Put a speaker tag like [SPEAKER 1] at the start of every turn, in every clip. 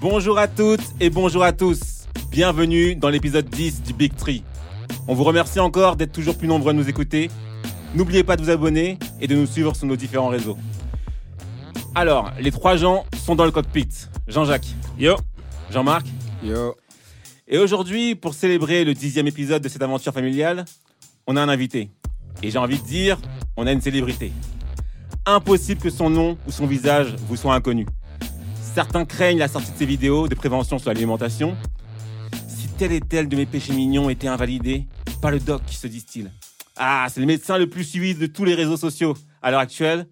[SPEAKER 1] Bonjour à toutes et bonjour à tous. Bienvenue dans l'épisode 10 du Big Tree. On vous remercie encore d'être toujours plus nombreux à nous écouter. N'oubliez pas de vous abonner et de nous suivre sur nos différents réseaux. Alors, les trois gens sont dans le cockpit. Jean-Jacques. Yo. Jean-Marc.
[SPEAKER 2] Yo.
[SPEAKER 1] Et aujourd'hui, pour célébrer le dixième épisode de cette aventure familiale, on a un invité. Et j'ai envie de dire, on a une célébrité. Impossible que son nom ou son visage vous soit inconnu. Certains craignent la sortie de ces vidéos de prévention sur l'alimentation. Si tel et tel de mes péchés mignons était invalidé, pas le doc se distille. Ah, c'est le médecin le plus suivi de tous les réseaux sociaux à l'heure actuelle.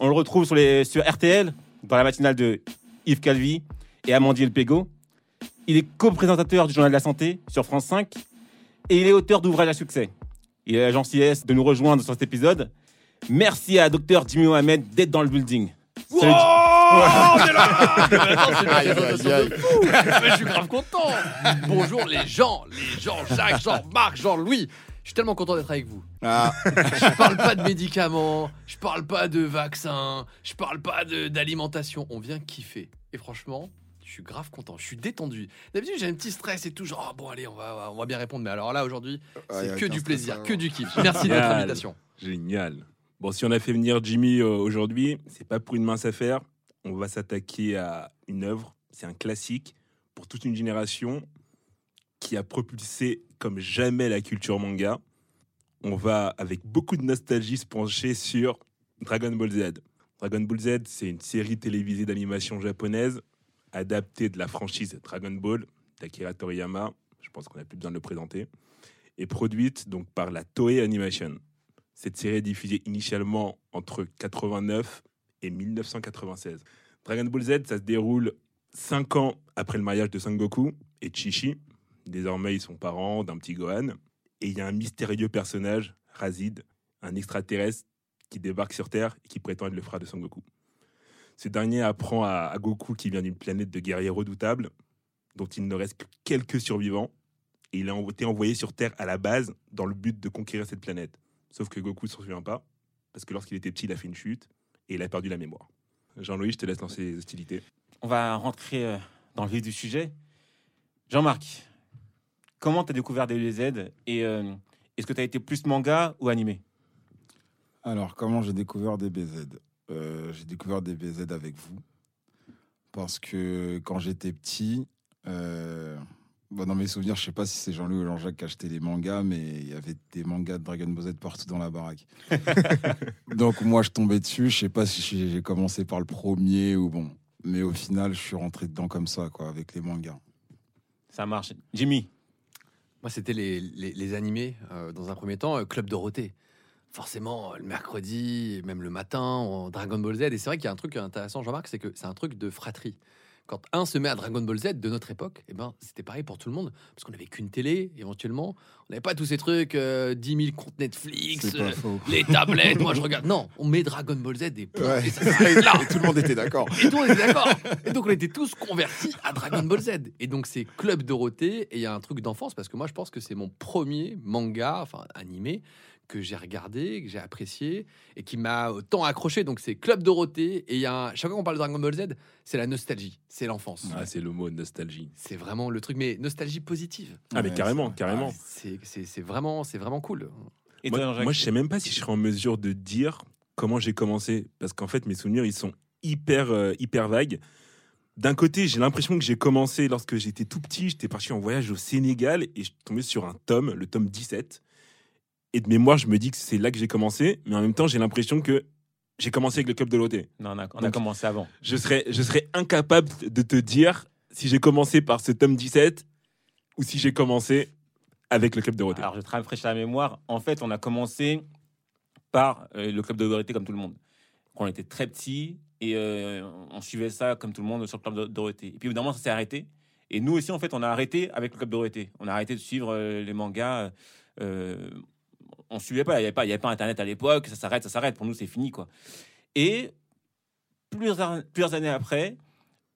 [SPEAKER 1] On le retrouve sur, RTL, dans la matinale de Yves Calvi et Amandine Le Pégo. Il est co-présentateur du Journal de la Santé sur France 5 et il est auteur d'ouvrages à succès. Il a la gentillesse de nous rejoindre sur cet épisode. Merci à Dr Jimmy Mohamed d'être dans le building. Salut,
[SPEAKER 3] Mais je suis grave content. Bonjour les gens, les gens, Jacques, Jean-Marc, Jean-Louis. Je suis tellement content d'être avec vous.
[SPEAKER 2] Ah,
[SPEAKER 3] Je parle pas de médicaments, je parle pas de vaccins, je parle pas de- d'alimentation. On vient kiffer. Et franchement, je suis grave content. Je suis détendu. D'habitude, j'ai un petit stress et tout. Genre, Ah, bon, allez, on va, on va bien répondre. Mais alors là, aujourd'hui,
[SPEAKER 2] Ah, y
[SPEAKER 3] c'est
[SPEAKER 2] a
[SPEAKER 3] que
[SPEAKER 2] aucun
[SPEAKER 3] du
[SPEAKER 2] stress,
[SPEAKER 3] plaisir, que du kiff. Merci de votre
[SPEAKER 4] Génial.
[SPEAKER 3] invitation.
[SPEAKER 4] Génial. Bon, si on a fait venir Jimmy euh, aujourd'hui, c'est pas pour une mince affaire. On va s'attaquer à une œuvre, c'est un classique pour toute une génération qui a propulsé comme jamais la culture manga. On va, avec beaucoup de nostalgie, se pencher sur Dragon Ball Z. Dragon Ball Z, c'est une série télévisée d'animation japonaise adaptée de la franchise Dragon Ball d'Akira Toriyama. Je pense qu'on n'a plus besoin de le présenter. Et produite donc par la Toei Animation. Cette série est diffusée initialement entre 89 et 1996. Dragon Ball Z, ça se déroule 5 ans après le mariage de Sangoku et Chichi. Désormais, ils sont parents d'un petit Gohan. Et il y a un mystérieux personnage, Razid, un extraterrestre qui débarque sur Terre et qui prétend être le frère de Sangoku. Ce dernier apprend à, à Goku qu'il vient d'une planète de guerriers redoutables, dont il ne reste que quelques survivants. Et il a été envoyé sur Terre à la base dans le but de conquérir cette planète. Sauf que Goku ne s'en souvient pas, parce que lorsqu'il était petit, il a fait une chute et il a perdu la mémoire. Jean-Louis, je te laisse lancer les hostilités.
[SPEAKER 1] On va rentrer euh, dans le vif du sujet. Jean-Marc, comment tu as découvert DBZ et euh, est-ce que tu as été plus manga ou animé?
[SPEAKER 2] Alors, comment j'ai découvert DBZ Euh, J'ai découvert DBZ avec vous. Parce que quand j'étais petit, euh, bon, dans mes souvenirs, je sais pas si c'est Jean-Louis ou Jean-Jacques qui achetait les mangas, mais il y avait des mangas de Dragon Ball Z partout dans la baraque. Donc, moi, je tombais dessus. Je sais pas si j'ai commencé par le premier ou bon. Mais au final, je suis rentré dedans comme ça, quoi, avec les mangas.
[SPEAKER 1] Ça marche. Jimmy,
[SPEAKER 3] Moi, c'était les, les, les animés euh, dans un premier temps, euh, Club Dorothée. Forcément, euh, le mercredi, même le matin, en Dragon Ball Z. Et c'est vrai qu'il y a un truc intéressant, Jean-Marc, c'est que c'est un truc de fratrie. Quand un se met à Dragon Ball Z de notre époque, eh ben, c'était pareil pour tout le monde. Parce qu'on n'avait qu'une télé, éventuellement. On n'avait pas tous ces trucs, euh, 10 000 comptes Netflix, euh, les tablettes. Moi, je regarde. Non, on met Dragon Ball Z et, point.
[SPEAKER 2] Ouais.
[SPEAKER 3] Et ça s'arrête là.
[SPEAKER 2] Et tout le monde était d'accord.
[SPEAKER 3] Et tout le monde était d'accord. Et donc on était tous convertis à Dragon Ball Z. Et donc c'est Club Dorothée. Et il y a un truc d'enfance parce que moi je pense que c'est mon premier manga, enfin animé, que j'ai regardé, que j'ai apprécié et qui m'a tant accroché. Donc c'est Club Dorothée. Et il y a un- chaque fois qu'on parle de Dragon Ball Z, c'est la nostalgie, c'est l'enfance.
[SPEAKER 4] Ah, c'est le mot nostalgie.
[SPEAKER 3] C'est vraiment le truc, mais nostalgie positive.
[SPEAKER 4] Ah, mais
[SPEAKER 2] Ouais,
[SPEAKER 4] carrément, carrément.
[SPEAKER 3] C'est c'est- vraiment, c'est vraiment cool.
[SPEAKER 1] Et
[SPEAKER 4] moi, je sais même pas si je serais en mesure de dire comment j'ai commencé. Parce qu'en fait, mes souvenirs, ils sont hyper, euh, hyper vagues. D'un côté, j'ai l'impression que j'ai commencé lorsque j'étais tout petit. J'étais parti en voyage au Sénégal et je suis tombé sur un tome, le tome 17. Et de mémoire, je me dis que c'est là que j'ai commencé. Mais en même temps, j'ai l'impression que j'ai commencé avec le club de l'OT.
[SPEAKER 1] Non, on a, on a
[SPEAKER 4] Donc-
[SPEAKER 1] commencé avant.
[SPEAKER 4] Je serais, je serais incapable de te dire si j'ai commencé par ce tome 17 ou si j'ai commencé avec le club de Dorothée.
[SPEAKER 1] Alors, je te rafraîchir la mémoire. En fait, on a commencé par euh, le club de Dorothée, comme tout le monde. Quand on était très petit et euh, on suivait ça comme tout le monde sur le club de Dorothée. Et puis, évidemment, ça s'est arrêté. Et nous aussi, en fait, on a arrêté avec le club de Dorothée. On a arrêté de suivre euh, les mangas. On suivait pas. Il n'y avait pas, il y avait pas Internet à l'époque. Ça s'arrête, ça s'arrête. Pour nous, c'est fini, quoi. Et plusieurs, plusieurs années après,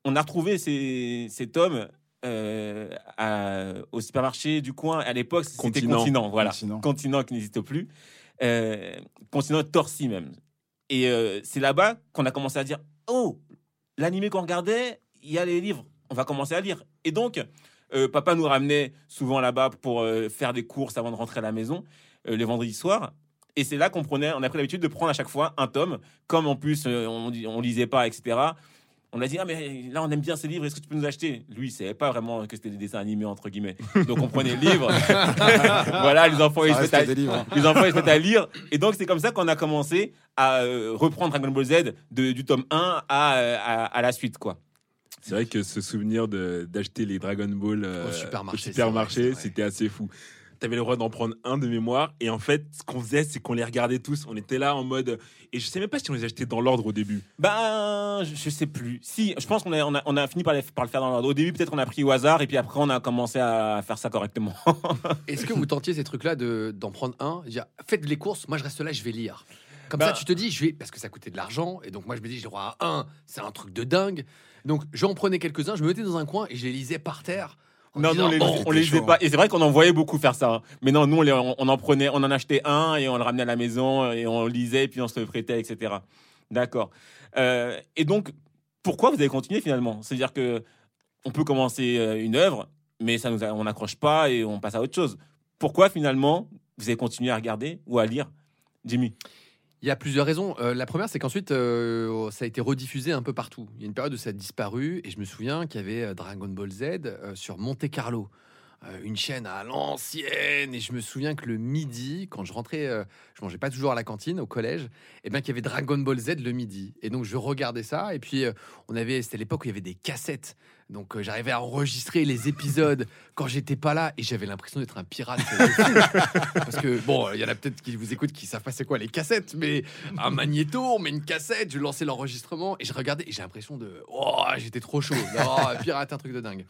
[SPEAKER 1] on a retrouvé ces, ces tomes euh, à- au supermarché du coin. À l'époque, c'était
[SPEAKER 4] Continent.
[SPEAKER 1] Continent. voilà.
[SPEAKER 2] Continent.
[SPEAKER 1] Continent qui n'existe plus. Euh, continent Torsi même. Et euh, c'est là-bas qu'on a commencé à dire Oh, l'animé qu'on regardait, il y a les livres, on va commencer à lire. Et donc, euh, papa nous ramenait souvent là-bas pour faire des courses avant de rentrer à la maison, euh, les vendredis soirs. Et c'est là qu'on prenait, on a pris l'habitude de prendre à chaque fois un tome. Comme en plus, euh, on, on lisait pas, etc. On a dit, ah, mais là, on aime bien ces livres, est-ce que tu peux nous acheter? Lui, il savait pas vraiment que c'était des dessins animés, entre guillemets. Donc, on prenait le livre. voilà, les enfants, ils se mettent à-
[SPEAKER 2] hein.
[SPEAKER 1] les enfants ils se mettent à lire. Et donc, c'est comme ça qu'on a commencé à euh, reprendre Dragon Ball Z de- du tome 1 à, à, à la suite, quoi.
[SPEAKER 4] C'est vrai que ce souvenir de- d'acheter les Dragon Ball euh,
[SPEAKER 3] Au supermarché,
[SPEAKER 4] c'était assez fou. T'avais le droit d'en prendre un de mémoire et en fait, ce qu'on faisait, c'est qu'on les regardait tous. On était là en mode et je sais même pas si on les achetait dans l'ordre au début.
[SPEAKER 1] Ben, je, je sais plus. Si, je pense qu'on a, on a, on a fini par, les- par le faire dans l'ordre. Au début, peut-être qu'on a pris au hasard, et puis après, on a commencé à faire ça correctement.
[SPEAKER 3] Est-ce que vous tentiez ces trucs-là de d'en prendre un? Dire, Faites les courses, moi je reste là, je vais lire. Comme
[SPEAKER 1] Bah-
[SPEAKER 3] ça, tu te dis, je vais parce que ça coûtait de l'argent et donc moi je me dis, j'ai droit à un, c'est un truc de dingue. Donc j'en prenais quelques-uns, je me mettais dans un coin et je les lisais par terre.
[SPEAKER 1] Non,
[SPEAKER 3] disant,
[SPEAKER 1] nous, on les,
[SPEAKER 3] Bon,
[SPEAKER 1] on les lisait pas. Et c'est vrai qu'on en voyait beaucoup faire ça. hein. Mais non, nous, on, les- on, on en prenait, on en achetait un, et on le ramenait à la maison, et on lisait, et puis on se le prêtait, etc. D'accord. Euh, et donc, pourquoi vous avez continué finalement? C'est-à-dire que on peut commencer euh, une œuvre, mais ça nous a- on n'accroche pas et on passe à autre chose. Pourquoi finalement vous avez continué à regarder ou à lire? Jimmy?
[SPEAKER 3] Il y a plusieurs raisons. Euh, la première, c'est qu'ensuite, euh, ça a été rediffusé un peu partout. Il y a une période où ça a disparu, et je me souviens qu'il y avait euh, Dragon Ball Z sur Monte Carlo, une chaîne à l'ancienne. Et je me souviens que le midi, quand je rentrais, je mangeais pas toujours à la cantine au collège, et bien qu'il y avait Dragon Ball Z le midi. Et donc je regardais ça, et puis on avait, c'était l'époque où il y avait des cassettes. Donc euh, j'arrivais à enregistrer les épisodes quand j'étais pas là, et j'avais l'impression d'être un pirate. Parce que bon, il y en a peut-être qui vous écoutent qui savent pas c'est quoi les cassettes, mais un magnéto, on met une cassette, je lançais l'enregistrement et je regardais et j'ai l'impression de oh j'étais trop chaud, oh, pirate un truc de dingue.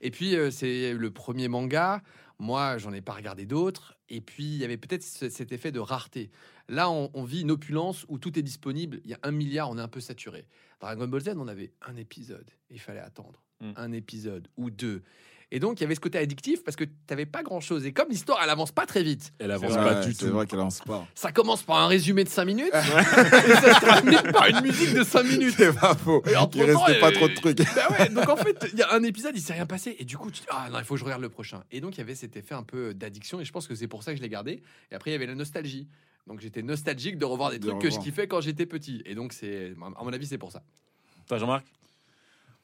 [SPEAKER 3] Et puis euh, c'est le premier manga. Moi, j'en ai pas regardé d'autres. Et puis il y avait peut-être ce- cet effet de rareté. Là, on, on vit une opulence où tout est disponible. Il y a un milliard, on est un peu saturé. Dragon Ball Z, on avait un épisode il fallait attendre
[SPEAKER 1] Mm.
[SPEAKER 3] un épisode ou deux. Et donc, il y avait ce côté addictif parce que tu n'avais pas grand-chose. Et comme l'histoire, elle avance pas très vite,
[SPEAKER 4] Elle avance
[SPEAKER 2] Ouais,
[SPEAKER 4] pas du
[SPEAKER 2] C'est
[SPEAKER 4] tout.
[SPEAKER 2] vrai qu'elle avance pas.
[SPEAKER 3] ça commence par un résumé de 5 minutes et ça se termine par une musique de 5 minutes.
[SPEAKER 2] C'est pas faux.
[SPEAKER 3] Et entre
[SPEAKER 2] Il restait
[SPEAKER 3] temps,
[SPEAKER 2] pas
[SPEAKER 3] euh,
[SPEAKER 2] trop de trucs.
[SPEAKER 3] Bah ouais, donc en fait, il y a un épisode, il s'est rien passé. Et du coup, tu dis, ah non, il faut que je regarde le prochain. Et donc, il y avait cet effet un peu d'addiction. Et je pense que c'est pour ça que je l'ai gardé. Et après, il y avait la nostalgie. Donc, j'étais nostalgique de revoir des
[SPEAKER 2] De
[SPEAKER 3] trucs que je kiffais quand j'étais petit. Et donc, c'est, à mon avis, c'est pour ça.
[SPEAKER 1] Toi, Jean-Marc?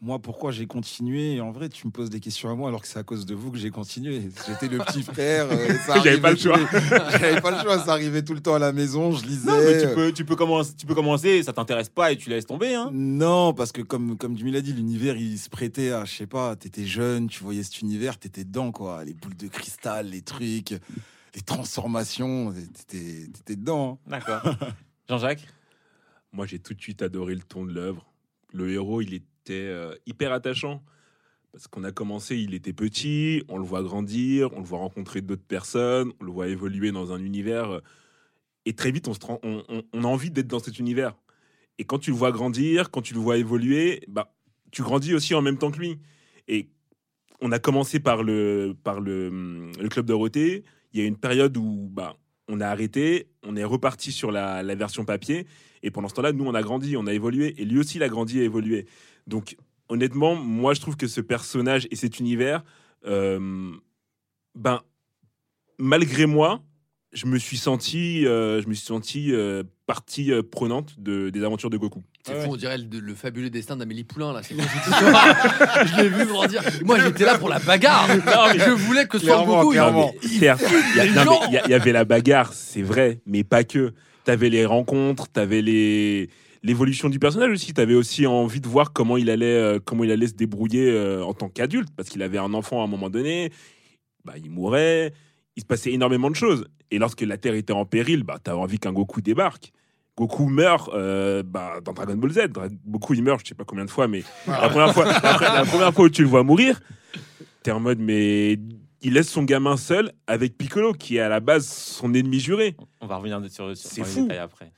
[SPEAKER 2] Moi, pourquoi j'ai continué? En vrai, tu me poses des questions à moi alors que c'est à cause de vous que j'ai continué. J'étais le petit frère. euh,
[SPEAKER 4] J'avais pas le
[SPEAKER 2] les- J'avais pas le choix. Ça arrivait tout le temps à la maison. Je lisais.
[SPEAKER 1] Non, mais tu peux, tu peux commencer, tu peux commencer. Ça t'intéresse pas et tu laisses tomber, hein
[SPEAKER 2] Non, parce que comme, comme Jimmy l'a dit, l'univers, il se prêtait à, je sais pas, t'étais jeune, tu voyais cet univers, t'étais dedans, quoi. Les boules de cristal, les trucs, les transformations, t'étais t'étais dedans. hein.
[SPEAKER 1] D'accord. Jean-Jacques?
[SPEAKER 4] Moi, j'ai tout de suite adoré le ton de l'œuvre. Le héros, il était euh, hyper attachant. Parce qu'on a commencé, il était petit, on le voit grandir, on le voit rencontrer d'autres personnes, on le voit évoluer dans un univers. euh, Et très vite, on, se on, a envie d'être dans cet univers. Et quand tu le vois grandir, quand tu le vois évoluer, bah, tu grandis aussi en même temps que lui. Et on a commencé par le, par le, le club Dorothée. Il y a une période où bah, on a arrêté, on est reparti sur la, la version papier. Et pendant ce temps-là, nous, on a grandi, on a évolué. Et lui aussi, il a grandi et évolué. Donc, honnêtement, moi, je trouve que ce personnage et cet univers, euh, ben, malgré moi, je me suis senti, euh, je me suis senti euh, partie euh, prenante de, des aventures de Goku.
[SPEAKER 3] C'est
[SPEAKER 1] Ouais,
[SPEAKER 3] fou, on dirait le, le fabuleux destin d'Amélie Poulain, là. C'est Je l'ai vu grandir. Moi, j'étais là pour la bagarre. je voulais que Son
[SPEAKER 2] Clairement,
[SPEAKER 3] Goku. il-
[SPEAKER 4] y, y y avait la bagarre, c'est vrai, mais pas que. T'avais les rencontres, t'avais les l'évolution du personnage aussi. T'avais aussi envie de voir comment il allait, euh, comment il allait se débrouiller euh, en tant qu'adulte, parce qu'il avait un enfant à un moment donné. Bah, il mourait. Il se passait énormément de choses. Et lorsque la Terre était en péril, bah, t'avais envie qu'un Goku débarque. Goku meurt euh, bah, dans Dragon Ball Z. Dra- Goku, il meurt, je sais pas combien de fois, mais la, première fois, la, pre- la première fois où tu le vois mourir, t'es en mode, mais il laisse son gamin seul avec Piccolo, qui est à la base son ennemi juré.
[SPEAKER 1] On va revenir sur, sur,
[SPEAKER 4] C'est fou.
[SPEAKER 1] détails après.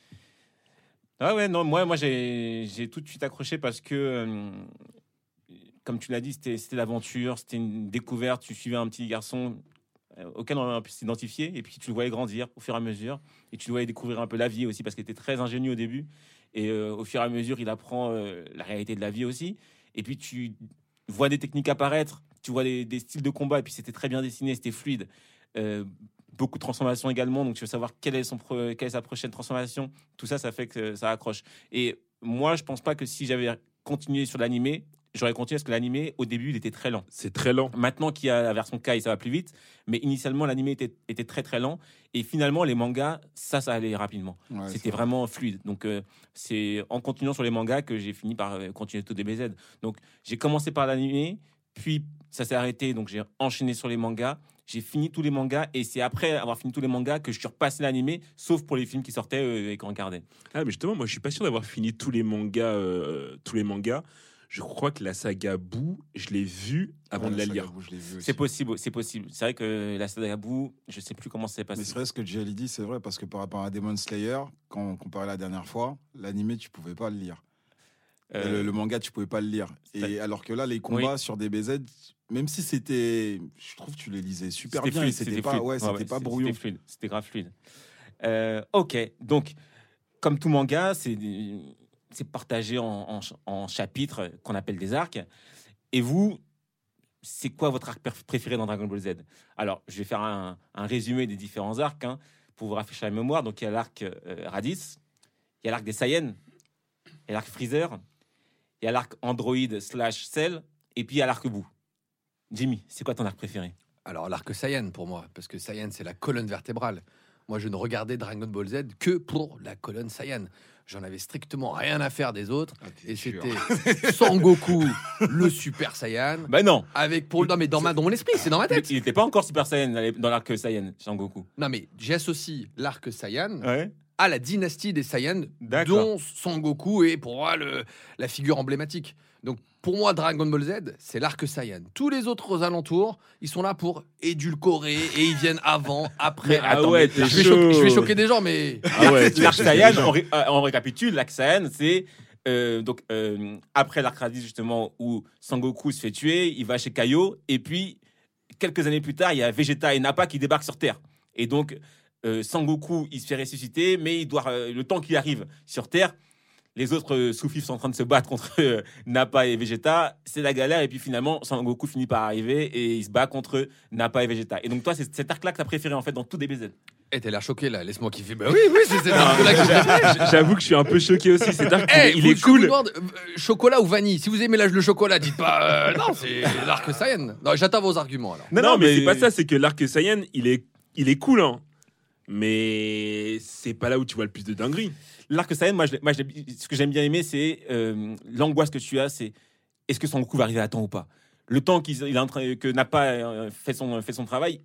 [SPEAKER 1] Ah ouais, non, moi, moi j'ai tout de suite accroché parce que, euh, comme tu l'as dit, c'était l'aventure, c'était une découverte. Tu suivais un petit garçon euh, auquel on a pu s'identifier et puis tu le voyais grandir au fur et à mesure et tu le voyais découvrir un peu la vie aussi parce qu'il était très ingénieux au début et euh, au fur et à mesure il apprend la réalité de la vie aussi et puis tu vois des techniques apparaître, tu vois des, styles de combat et puis c'était très bien dessiné, c'était fluide. Beaucoup de transformations également, donc tu veux savoir quelle est, son quelle est sa prochaine transformation. Tout ça, ça fait que ça accroche. Et moi, je pense pas que si j'avais continué sur l'animé, j'aurais continué parce que l'animé, au début, il était très lent.
[SPEAKER 4] C'est très lent.
[SPEAKER 1] Maintenant qu'il y a la version Kai, ça va plus vite. Mais initialement, l'animé était, était très très lent. Et finalement, les mangas, ça, ça allait rapidement.
[SPEAKER 2] Ouais,
[SPEAKER 1] C'était
[SPEAKER 2] vrai.
[SPEAKER 1] vraiment fluide. Donc, euh, c'est en continuant sur les mangas que j'ai fini par euh, continuer tout DBZ. Donc, j'ai commencé par l'animé, puis ça s'est arrêté. Donc, j'ai enchaîné sur les mangas. J'ai fini tous les mangas. Et c'est après avoir fini tous les mangas que je suis repassé l'animé, sauf pour les films qui sortaient euh, et qu'on regardait.
[SPEAKER 4] Ah, mais justement, moi, je suis pas sûr d'avoir fini tous les mangas. euh, tous les mangas. Je crois que la saga Boo, je l'ai vue avant
[SPEAKER 2] Ouais,
[SPEAKER 4] de la lire.
[SPEAKER 1] C'est possible, c'est possible. C'est vrai que la saga Boo, je sais plus comment ça s'est
[SPEAKER 2] Mais
[SPEAKER 1] passé.
[SPEAKER 2] c'est vrai ce que Jelly dit, c'est vrai, parce que par rapport à Demon Slayer, quand on comparait la dernière fois, l'animé, tu pouvais pas le lire.
[SPEAKER 1] Euh,
[SPEAKER 2] le, le manga, tu pouvais pas le lire. Et alors que là, les combats sur DBZ, même si c'était. Je trouve que tu les lisais super bien. C'était pas,
[SPEAKER 1] fluide.
[SPEAKER 2] ouais, c'était pas
[SPEAKER 1] c'était-
[SPEAKER 2] brouillon.
[SPEAKER 1] C'était fluide, c'était grave fluide. Euh, ok, donc, comme tout manga, c'est c'est partagé en, en, en chapitres qu'on appelle des arcs. Et vous, c'est quoi votre arc préf- préféré dans Dragon Ball Z? Alors, je vais faire un, un résumé des différents arcs hein, pour vous rafraîchir la mémoire. Donc, il y a l'arc euh, Raditz, il y a l'arc des Saiyans, il y a l'arc Freezer, il y a l'arc Android slash Cell, et puis il y a l'arc Boo. Jimmy, c'est quoi ton arc préféré?
[SPEAKER 3] Alors, l'arc Saiyan pour moi, parce que Saiyan, c'est la colonne vertébrale. Moi, je ne regardais Dragon Ball Z que pour la colonne Saiyan. J'en avais strictement rien à faire des autres.
[SPEAKER 2] Ah,
[SPEAKER 3] Et c'était Sangoku, le Super Saiyan.
[SPEAKER 1] Ben non
[SPEAKER 3] Avec pour non mais dans ma dans mon esprit c'est dans ma tête
[SPEAKER 1] Il n'était pas encore Super Saiyan dans l'arc Saiyan, Sangoku.
[SPEAKER 3] non mais j'associe l'arc Saiyan
[SPEAKER 1] Ouais.
[SPEAKER 3] À la dynastie des Saiyans dont Sangoku est pour moi le, la figure emblématique. Donc pour moi Dragon Ball Z c'est l'arc Saiyan. Tous les autres aux alentours ils sont là pour édulcorer et ils viennent avant après.
[SPEAKER 1] Mais
[SPEAKER 4] Ah ouais,
[SPEAKER 1] mais
[SPEAKER 3] je vais, choquer, je vais choquer des gens mais
[SPEAKER 4] Ah ouais,
[SPEAKER 1] L'arc Saiyan,
[SPEAKER 4] tu-
[SPEAKER 1] on, ré- euh, on récapitule, l'arc Saiyan, c'est euh, donc euh, après l'arc Raditz justement où Sangoku se fait tuer, il va chez Kaio et puis quelques années plus tard, il y a Vegeta et Nappa qui débarquent sur Terre. Et donc euh, Sangoku, il se fait ressusciter, mais il doit euh, le temps qu'il arrive sur Terre, les autres euh, sous-fifs sont en train de se battre contre euh, Nappa et Vegeta, c'est la galère et puis finalement Sangoku finit par arriver et il se bat contre Nappa et Vegeta. Et donc toi, c'est cet arc-là que t'as préféré en fait dans tout DBZ.
[SPEAKER 3] Eh, t'as l'air choqué là laisse-moi kiffer bah oui oui c'est là que j'ai
[SPEAKER 4] J'avoue que je suis un peu choqué aussi. C'est
[SPEAKER 3] Eh,
[SPEAKER 4] est- il est
[SPEAKER 3] vous
[SPEAKER 4] cool.
[SPEAKER 3] demande, euh, chocolat ou vanille? Si vous aimez l'âge le chocolat, dites pas euh, non, c'est l'arc Saiyan. Non, j'attends vos arguments alors.
[SPEAKER 4] Non, mais, c'est pas ça. C'est que l'arc Saiyan, il est, il est cool, hein. Mais c'est pas là où tu vois le plus de dingueries.
[SPEAKER 1] L'arc Saiyan, moi, je l'ai- moi je l'ai- ce que j'aime bien aimer, c'est euh, l'angoisse que tu as, c'est est-ce que Sangoku va arriver à temps ou pas? Le temps qu'il il est en train, que Nappa euh, fait son, fait son travail,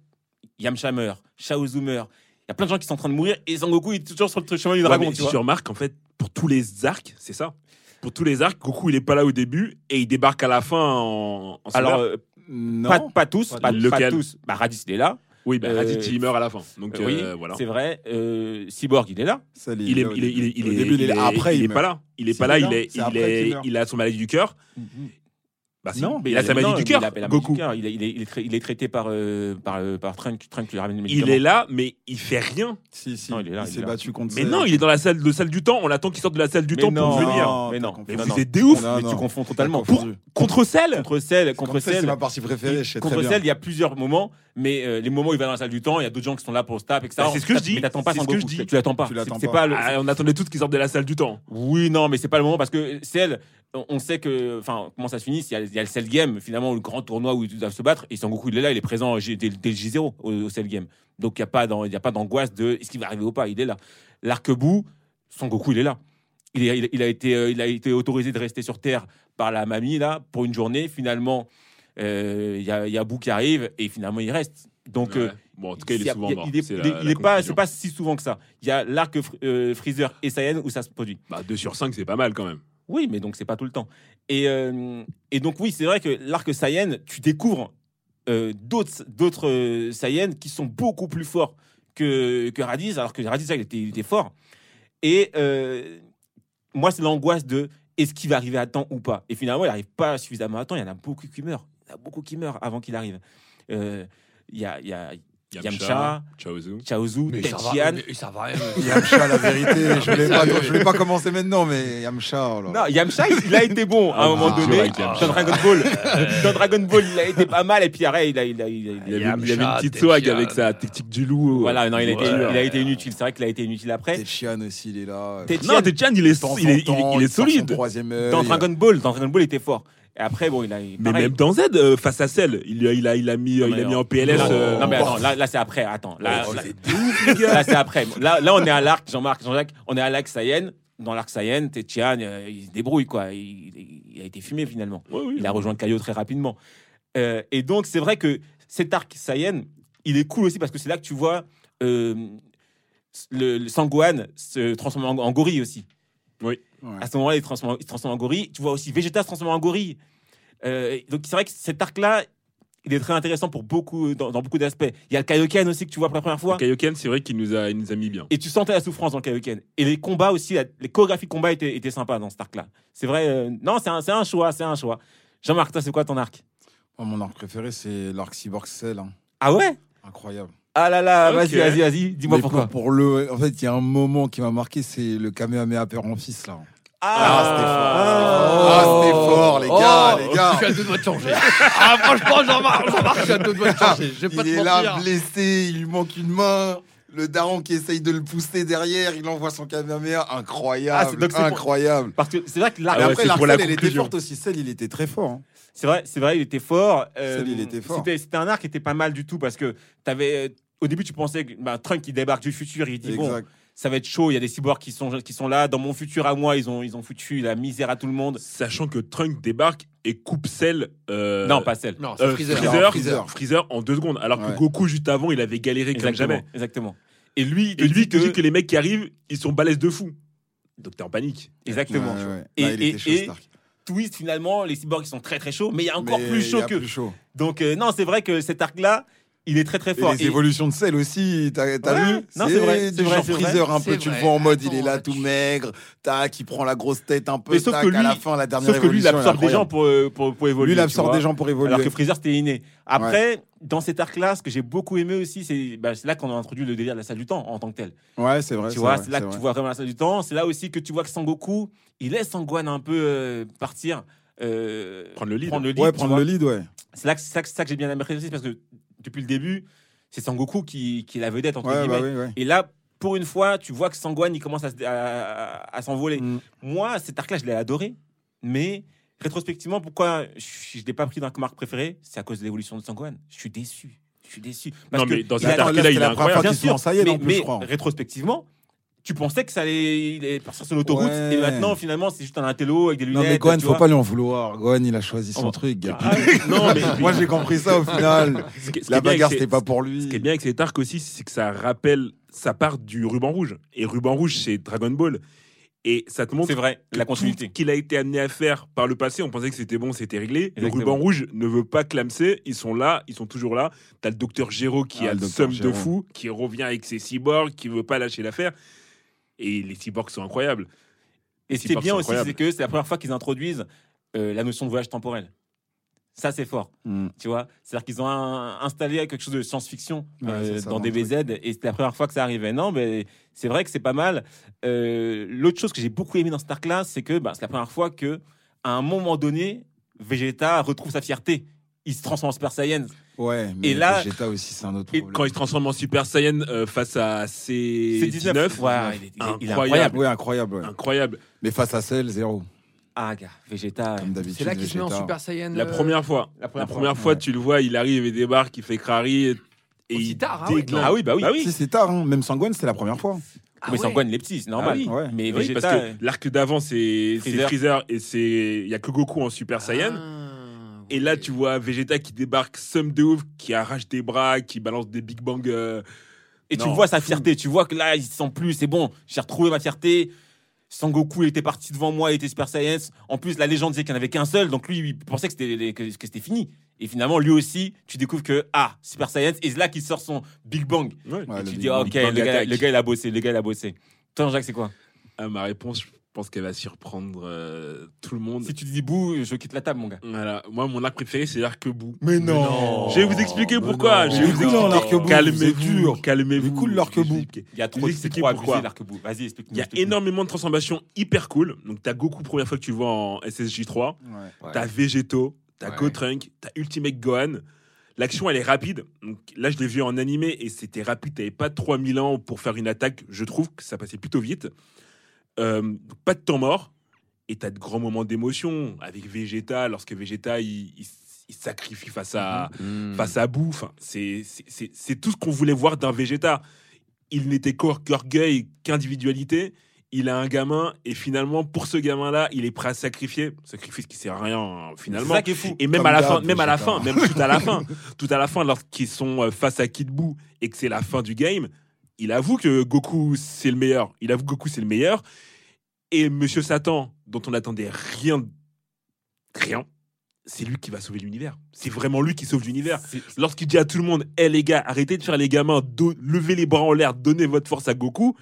[SPEAKER 1] Yamcha meurt, Shaozu meurt. Il y a plein de gens qui sont en train de mourir et Sangoku est toujours sur le chemin du
[SPEAKER 4] Ouais,
[SPEAKER 1] dragon,
[SPEAKER 4] mais
[SPEAKER 1] tu
[SPEAKER 4] remarques, en fait, pour tous les arcs, c'est ça. Pour tous les arcs, Goku, il est pas là au début et il débarque à la fin en, en
[SPEAKER 1] Alors, euh,
[SPEAKER 2] Non.
[SPEAKER 1] pas, pas tous,
[SPEAKER 2] Pas
[SPEAKER 1] pas
[SPEAKER 4] Lequel?
[SPEAKER 1] tous. Bah, Raditz, il est là.
[SPEAKER 4] Oui, bah,
[SPEAKER 1] euh,
[SPEAKER 4] Raditz, il meurt à la fin. Donc,
[SPEAKER 1] Euh, oui,
[SPEAKER 4] euh, voilà.
[SPEAKER 1] c'est vrai. Euh, Cyborg, il est là.
[SPEAKER 2] Ça,
[SPEAKER 4] Il est, il est, il est, il
[SPEAKER 2] Au
[SPEAKER 4] est,
[SPEAKER 2] début,
[SPEAKER 4] il est-
[SPEAKER 2] après,
[SPEAKER 4] il est pas là. Il est pas là.
[SPEAKER 2] il
[SPEAKER 4] est, il est, il a son maladie du cœur. Bah si,
[SPEAKER 1] Non,
[SPEAKER 4] mais il a sa magie du
[SPEAKER 1] il
[SPEAKER 4] cœur, Goku.
[SPEAKER 1] du. Il est, il est- il est tra- il est traité par, euh, par, euh, par Trunk, Trunk lui ramène les
[SPEAKER 4] Il est là, mais il fait rien.
[SPEAKER 2] Si, si.
[SPEAKER 1] Non, il est là, il
[SPEAKER 2] s'est battu contre
[SPEAKER 4] Mais
[SPEAKER 2] Cell.
[SPEAKER 4] non, il est dans la salle, de salle du temps. On attend qu'il sorte de la salle du
[SPEAKER 1] Mais
[SPEAKER 4] temps
[SPEAKER 1] non,
[SPEAKER 4] pour venir.
[SPEAKER 2] Non,
[SPEAKER 1] mais non, mais
[SPEAKER 4] vous êtes des ouf.
[SPEAKER 2] Non,
[SPEAKER 1] Mais
[SPEAKER 2] non.
[SPEAKER 1] tu confonds totalement.
[SPEAKER 2] Confondu.
[SPEAKER 4] Contre Cell
[SPEAKER 1] Contre Cell, contre
[SPEAKER 2] Cell, c'est ma partie préférée, je sais très
[SPEAKER 1] contre
[SPEAKER 2] bien.
[SPEAKER 1] Cell, il y a plusieurs moments, mais euh, les moments où il va dans la salle du temps, il y a d'autres gens qui sont là pour se taper, etc.
[SPEAKER 4] Bah, c'est ce que je dis.
[SPEAKER 1] Mais t'attends pas
[SPEAKER 4] C'est ce que je dis.
[SPEAKER 1] Tu l'attends pas. Le.
[SPEAKER 4] Ah, on attendait tous qu'ils sortent de la salle du temps.
[SPEAKER 1] Oui, non, mais c'est pas le moment parce que Cell, on- sait que, enfin, comment ça se finit. Il y a, il y a le Cell Game, finalement, le grand tournoi où ils doivent se battre. Et Sangoku, il est là, il est présent dès, dès le J0 au, au Cell Game. Donc il y a pas, d'angoisse de est-ce qu'il va arriver ou pas. Il est là. L'arc-bout, Sangoku, il est là. Il, est- il- il a été, euh, il a été autorisé de rester sur Terre par la mamie là pour une journée. Finalement, euh, il y a, il y a Boo qui arrive et finalement il reste. Donc
[SPEAKER 4] Ouais.
[SPEAKER 1] euh,
[SPEAKER 4] Bon, en tout cas, il est souvent
[SPEAKER 1] il
[SPEAKER 4] mort.
[SPEAKER 1] Est,
[SPEAKER 4] la- la
[SPEAKER 1] pas, c'est pas si souvent que ça. Il y a l'arc Fr- euh, Freezer et Saiyan où ça se produit.
[SPEAKER 4] Bah, 2 sur 5, c'est pas mal quand même.
[SPEAKER 1] Oui, mais donc c'est pas tout le temps. Et, euh, et donc oui, c'est vrai que l'arc Saiyan, tu découvres euh, d'autres d'autres euh, Saiyans qui sont beaucoup plus forts que, que alors que Raditz, il était, fort. Et moi, c'est l'angoisse de est-ce qu'il va arriver à temps ou pas? Et finalement, il n'arrive pas suffisamment à temps. Il y en a beaucoup qui meurent. Il y a beaucoup qui meurent avant qu'il arrive. Il y a Yamcha,
[SPEAKER 4] Chaozu.
[SPEAKER 1] Chaozu,
[SPEAKER 3] Mais ça va,
[SPEAKER 1] Tenchian.
[SPEAKER 3] mais ça va rien.
[SPEAKER 2] Yamcha, la vérité, je je voulais pas commencer maintenant, mais Yamcha, oh là.
[SPEAKER 1] Non, Yamcha, il, il a été bon à un
[SPEAKER 4] Ah,
[SPEAKER 1] moment donné. Dans Dragon Ball, dans Dragon Ball, il a été pas mal. Et puis après, il a, il a, il a-
[SPEAKER 4] Il avait,
[SPEAKER 3] Yamcha,
[SPEAKER 4] il avait une petite
[SPEAKER 3] Tenchian.
[SPEAKER 4] swag avec sa technique du loup.
[SPEAKER 1] voilà, non, il a, été,
[SPEAKER 4] Ouais.
[SPEAKER 1] il a été inutile. C'est vrai qu'il a été inutile après.
[SPEAKER 2] Tetchian aussi, il est là.
[SPEAKER 1] Tetchian,
[SPEAKER 4] Non, Techan, il est, il est, il est- solide.
[SPEAKER 1] dans Dragon Ball, dans Dragon Ball, il était fort. Et après, bon, il a.
[SPEAKER 4] Mais
[SPEAKER 1] pareil.
[SPEAKER 4] même dans Z, euh, face à Cell, il, a- il, a, il a mis,
[SPEAKER 1] Non,
[SPEAKER 4] il a mis
[SPEAKER 1] non.
[SPEAKER 4] en PLS.
[SPEAKER 1] Non,
[SPEAKER 4] euh,
[SPEAKER 1] non, mais attends, là, là c'est après. Attends, là,
[SPEAKER 4] oh,
[SPEAKER 1] là,
[SPEAKER 4] c'est
[SPEAKER 1] là, après. Là, là, on est à l'arc, Jean-Marc, Jean-Jacques, on est à l'arc Saiyan. Dans l'arc Saiyan, Tetchian, euh, il se débrouille, quoi. Il, a été fumé, finalement.
[SPEAKER 4] Ouais, oui.
[SPEAKER 1] Il a rejoint Kaio très rapidement. Euh, et donc, c'est vrai que cet arc Saiyan, il est cool aussi parce que c'est là que tu vois euh, le, le Sangohan se transformer en, en gorille aussi.
[SPEAKER 2] Ouais.
[SPEAKER 1] À ce moment-là, il, se transforme- il se transforme en gorille. Tu vois aussi Vegeta se transformer en gorille. Euh, donc, c'est vrai que cet arc-là, il est très intéressant pour beaucoup, dans, dans beaucoup d'aspects. Il y a le Kaioken aussi que tu vois pour la première fois.
[SPEAKER 4] Kaioken, c'est vrai qu'il nous, a, il nous a mis bien.
[SPEAKER 1] Et tu sentais la souffrance dans le Kaioken. Et les combats aussi, la- les chorégraphies de combat étaient, étaient sympas dans cet arc-là. C'est vrai. euh, non, c'est un, c'est un choix, c'est un choix. Jean-Marc, toi, c'est quoi ton arc?
[SPEAKER 2] Moi, mon arc préféré, c'est l'arc Cyborg Cell. hein.
[SPEAKER 1] Ah ouais?
[SPEAKER 2] Incroyable.
[SPEAKER 1] Ah là là, vas-y, vas-y, vas-y. Dis-moi
[SPEAKER 2] Mais
[SPEAKER 1] pourquoi.
[SPEAKER 2] Pour, pour le, en fait, il y a un moment qui m'a marqué, c'est le Kamehameha père en fils là.
[SPEAKER 1] Ah,
[SPEAKER 2] Ah, c'était fort, les gars, les gars.
[SPEAKER 3] Je suis à deux doigts de changer. Ah, franchement, Jean-Marc, Jean-Marc, je suis à deux doigts de changer. Je vais pas
[SPEAKER 2] Il
[SPEAKER 3] te
[SPEAKER 2] est là,
[SPEAKER 3] mentir.
[SPEAKER 2] blessé, il lui manque une main. Le daron qui essaye de le pousser derrière, il envoie son Kamehameha.
[SPEAKER 1] Ah,
[SPEAKER 2] Incroyable,
[SPEAKER 1] c'est- donc c'est pour-
[SPEAKER 2] incroyable.
[SPEAKER 1] Parce que c'est vrai que l'arc,
[SPEAKER 2] Mais
[SPEAKER 4] Ah ouais,
[SPEAKER 2] après,
[SPEAKER 4] c'est
[SPEAKER 2] l'arc
[SPEAKER 4] pour la
[SPEAKER 2] Cell, elle était
[SPEAKER 4] conclusion.
[SPEAKER 2] forte aussi. Celle, il était très fort. hein.
[SPEAKER 1] c'est vrai, c'est vrai, il était fort. Euh,
[SPEAKER 2] Celle, il était fort.
[SPEAKER 1] C'était, c'était un arc qui était pas mal du tout parce que t'avais, au début, tu pensais que bah, Trunk qui débarque du futur, il dit bon, ça va être chaud. Il y a des cyborgs qui sont, qui sont là. Dans mon futur à moi, ils ont, ils ont foutu la misère à tout le monde.
[SPEAKER 4] Sachant que Trunk débarque et coupe Cell. euh,
[SPEAKER 1] non, pas celle.
[SPEAKER 3] Non, c'est
[SPEAKER 4] euh,
[SPEAKER 3] Freezer.
[SPEAKER 4] Freezer,
[SPEAKER 2] Non,
[SPEAKER 4] Freezer,
[SPEAKER 2] Freezer.
[SPEAKER 4] en deux secondes. Alors
[SPEAKER 2] Ouais.
[SPEAKER 4] que Goku, juste avant, il avait galéré comme
[SPEAKER 1] Exactement,
[SPEAKER 4] jamais.
[SPEAKER 1] exactement. Et lui,
[SPEAKER 4] Et lui, te dit que les mecs qui arrivent, ils sont balèzes de fou. Donc t'es en panique.
[SPEAKER 1] exactement.
[SPEAKER 2] Ouais, ouais.
[SPEAKER 1] Et-
[SPEAKER 2] Là, il
[SPEAKER 1] et-
[SPEAKER 2] était chaud,
[SPEAKER 1] et-
[SPEAKER 2] cet arc.
[SPEAKER 1] Twist finalement, les cyborgs ils sont très très chauds, mais il y a encore
[SPEAKER 2] Mais
[SPEAKER 1] plus chaud que.
[SPEAKER 2] plus chaud.
[SPEAKER 1] Donc euh, non, c'est vrai que cet arc-là, il est très très
[SPEAKER 2] Et
[SPEAKER 1] fort.
[SPEAKER 2] les
[SPEAKER 1] Et-
[SPEAKER 2] évolutions de Cell aussi, t'as
[SPEAKER 1] Ouais.
[SPEAKER 2] vu
[SPEAKER 1] Non, c'est vrai, c'est vrai,
[SPEAKER 2] genre
[SPEAKER 1] c'est vrai.
[SPEAKER 2] Freezer un peu, tu le vois en mode, il est là tout
[SPEAKER 3] tu-
[SPEAKER 2] maigre, tac, il prend la grosse tête un peu,
[SPEAKER 1] Mais sauf
[SPEAKER 2] tac,
[SPEAKER 1] que lui-
[SPEAKER 2] à la fin, la dernière
[SPEAKER 1] Sauf que lui, il absorbe des gens pour, euh, pour, pour évoluer.
[SPEAKER 2] Lui, il absorbe des gens pour évoluer.
[SPEAKER 1] Alors que Freezer, c'était inné. Après, dans cet arc-là, ce que j'ai beaucoup aimé aussi, c'est bah, c'est là qu'on a introduit le délire de la salle du temps en tant que tel.
[SPEAKER 2] Ouais, c'est vrai.
[SPEAKER 1] tu vois, c'est là que
[SPEAKER 2] vrai.
[SPEAKER 1] tu vois vraiment la salle du temps. C'est là aussi que tu vois que Sangoku, il laisse Sangohan un peu euh, partir. euh,
[SPEAKER 4] Prendre le lead.
[SPEAKER 1] Prendre le lead,
[SPEAKER 2] Ouais, prendre
[SPEAKER 1] vois.
[SPEAKER 2] le lead, ouais.
[SPEAKER 1] C'est là que, c'est ça que, j'ai bien apprécié parce que depuis le début, c'est Sangoku qui, qui est la vedette, entre
[SPEAKER 2] Ouais,
[SPEAKER 1] guillemets.
[SPEAKER 2] bah oui, ouais.
[SPEAKER 1] Et là, pour une fois, tu vois que Sangohan, il commence à, à- à- à s'envoler.
[SPEAKER 2] Mm.
[SPEAKER 1] Moi, cet arc-là, je l'ai adoré. Mais rétrospectivement, pourquoi je ne l'ai pas pris dans ma marque préférée C'est à cause de l'évolution de Sangohan. Je suis déçu. Je suis déçu. Parce
[SPEAKER 4] Non,
[SPEAKER 1] que
[SPEAKER 4] mais dans cet
[SPEAKER 1] a-
[SPEAKER 4] arc-là, il est incroyable.
[SPEAKER 1] Bien sûr,
[SPEAKER 2] en Saiyan,
[SPEAKER 1] mais,
[SPEAKER 2] en plus,
[SPEAKER 1] mais
[SPEAKER 2] je crois.
[SPEAKER 1] rétrospectivement, tu pensais que ça allait il allait partir sur l'autoroute.
[SPEAKER 2] Ouais.
[SPEAKER 1] Et maintenant, finalement, c'est juste un intello avec des lunettes.
[SPEAKER 2] Non, mais Gohan, faut pas lui en vouloir. Gohan, il a choisi
[SPEAKER 1] Oh.
[SPEAKER 2] son truc, gars.
[SPEAKER 4] Ah, non, mais
[SPEAKER 2] Moi, j'ai compris ça au final.
[SPEAKER 4] ce qui- ce qui
[SPEAKER 2] La bagarre, c'était pas pour lui.
[SPEAKER 4] Ce qui est bien avec cet arc aussi, c'est que ça rappelle, ça part du ruban rouge. Et ruban rouge, c'est Dragon Ball. Et ça te montre
[SPEAKER 1] C'est vrai,
[SPEAKER 4] que
[SPEAKER 1] la continuité.
[SPEAKER 4] ce qu'il a été amené à faire par le passé, on pensait que c'était bon, c'était réglé. Le ruban rouge ne veut pas clamser, ils sont là, ils sont toujours là. T'as le docteur Gero qui
[SPEAKER 2] Ah,
[SPEAKER 4] a
[SPEAKER 2] le
[SPEAKER 4] somme de fou, qui revient avec ses cyborgs, qui veut pas lâcher l'affaire. Et les cyborgs sont incroyables.
[SPEAKER 1] Et ce qui est bien aussi, c'est que c'est la première fois qu'ils introduisent euh, la notion de voyage temporel. Ça, c'est fort.
[SPEAKER 2] Mm.
[SPEAKER 1] Tu vois? C'est-à-dire qu'ils ont un- installé quelque chose de science-fiction
[SPEAKER 2] Ouais,
[SPEAKER 1] euh,
[SPEAKER 2] c'est
[SPEAKER 1] dans DBZ et c'était la première fois que ça arrivait. Non, mais c'est vrai que c'est pas mal. Euh, L'autre chose que j'ai beaucoup aimé dans cet arc-là, c'est que bah, c'est la première fois que, à un moment donné, Vegeta retrouve sa fierté. Il se transforme en Super Saiyan.
[SPEAKER 2] Ouais, mais
[SPEAKER 1] Et là-
[SPEAKER 2] Vegeta aussi, c'est un autre
[SPEAKER 4] Et
[SPEAKER 2] problème.
[SPEAKER 4] quand il se transforme en Super Saiyan euh, face à
[SPEAKER 1] C'est
[SPEAKER 4] C19,
[SPEAKER 1] 19. Ouais, il est, il
[SPEAKER 4] Incroyable.
[SPEAKER 1] incroyable.
[SPEAKER 2] Ouais, incroyable. ouais.
[SPEAKER 4] incroyable.
[SPEAKER 2] Mais face à Cell, zéro.
[SPEAKER 1] Ah, gars, Vegeta.
[SPEAKER 2] Comme d'habitude.
[SPEAKER 3] C'est là qu'il se met en. Super Saiyan.
[SPEAKER 4] La
[SPEAKER 3] euh,
[SPEAKER 4] première fois.
[SPEAKER 1] la
[SPEAKER 4] La
[SPEAKER 1] première fois,
[SPEAKER 4] fois,
[SPEAKER 2] ouais.
[SPEAKER 4] tu le vois, il arrive et débarque, il fait Crary et
[SPEAKER 3] Aussi
[SPEAKER 4] il
[SPEAKER 3] tard, ah ouais,
[SPEAKER 4] déglingue.
[SPEAKER 1] Ah oui, bah oui.
[SPEAKER 2] Si, c'est tard, hein. même Sangwan, c'était la première fois.
[SPEAKER 3] Ah
[SPEAKER 1] mais
[SPEAKER 3] ouais.
[SPEAKER 1] Sangwan, il est petit, c'est normal.
[SPEAKER 4] Ah oui.
[SPEAKER 1] Mais
[SPEAKER 4] Oui,
[SPEAKER 1] Vegeta.
[SPEAKER 4] parce que l'arc d'avant, c'est c'est
[SPEAKER 1] Freezer.
[SPEAKER 4] Freezer et c'est il y a que Goku en Super Saiyan. Et là, tu vois Vegeta qui débarque, somme de ouf, qui arrache des bras, qui balance des Big Bang. euh,
[SPEAKER 1] Et tu vois sa
[SPEAKER 4] fou.
[SPEAKER 1] fierté, tu vois que là, il se sent plus, c'est bon, j'ai retrouvé ma fierté. Sangoku il était parti devant moi, il était Super Saiyan. En plus, la légende disait qu'il n'y en avait qu'un seul, donc lui, il pensait que c'était, que, que c'était fini. Et finalement, lui aussi, tu découvres que, ah, Super Saiyan, et c'est là qu'il sort son Big Bang.
[SPEAKER 4] ouais.
[SPEAKER 1] Et tu dis, ah, ok,
[SPEAKER 4] Big
[SPEAKER 1] le gars, le gars, il a bossé, le gars, il a bossé. Toi, Jacques, c'est quoi?
[SPEAKER 4] Ah, ma réponse, je pense qu'elle va surprendre euh, tout le monde.
[SPEAKER 1] Si tu dis bouh, je quitte la table, mon gars.
[SPEAKER 4] Voilà. Moi, mon arc préféré, c'est l'arc bout.
[SPEAKER 1] Mais
[SPEAKER 2] non.
[SPEAKER 4] Je vais vous expliquer pourquoi. Je vais vous expliquer.
[SPEAKER 2] l'arc-bout,
[SPEAKER 4] Calmez-vous. Calmez-vous.
[SPEAKER 2] Cool, l'arc-bout.
[SPEAKER 4] Je.
[SPEAKER 1] Il y a trop,
[SPEAKER 4] Je vais
[SPEAKER 1] c'est
[SPEAKER 4] expliquer
[SPEAKER 1] trop abusé,
[SPEAKER 4] pourquoi.
[SPEAKER 1] l'arc-bout. Vas-y, explique-nous.
[SPEAKER 4] Il y a énormément de transformations hyper cool. Donc, t'as Goku, première fois que tu le vois en SSJ3.
[SPEAKER 2] Ouais.
[SPEAKER 4] T'as Vegeto, t'as
[SPEAKER 3] Ouais.
[SPEAKER 4] Gotrunk, t'as Ultimate Gohan. L'action, elle est rapide. Donc, là, je l'ai vu en animé et c'était rapide. T'avais pas 3000 ans pour faire une attaque. Je trouve que ça passait plutôt vite. Euh, pas de temps mort. Et t'as de grands moments d'émotion avec Vegeta, lorsque Vegeta, il, il- il se sacrifie face à,
[SPEAKER 3] Hmm.
[SPEAKER 4] face à Boo. Enfin, c'est- c'est c'est- c'est tout ce qu'on voulait voir d'un Vegeta. Il n'était qu'or- qu'orgueil, qu'individualité. Il a un gamin et finalement, pour ce gamin-là, il est prêt à sacrifier. Sacrifice qui sert à rien hein,
[SPEAKER 1] C'est
[SPEAKER 4] finalement.
[SPEAKER 1] ça qui est fou.
[SPEAKER 4] Et même
[SPEAKER 2] Comme
[SPEAKER 4] à la fin, même à la fin, même tout à la fin, tout à la fin, lorsqu'ils sont euh, face à Kid Buu et que c'est la fin du game, il avoue que Goku c'est le meilleur. Il avoue que Goku c'est le meilleur. Et Monsieur Satan, dont on n'attendait rien, rien, c'est lui qui va sauver l'univers. C'est vraiment lui qui sauve l'univers. Lorsqu'il dit à tout le monde, hé les gars, arrêtez de faire les gamins, levez les bras en l'air, donnez votre force à Goku.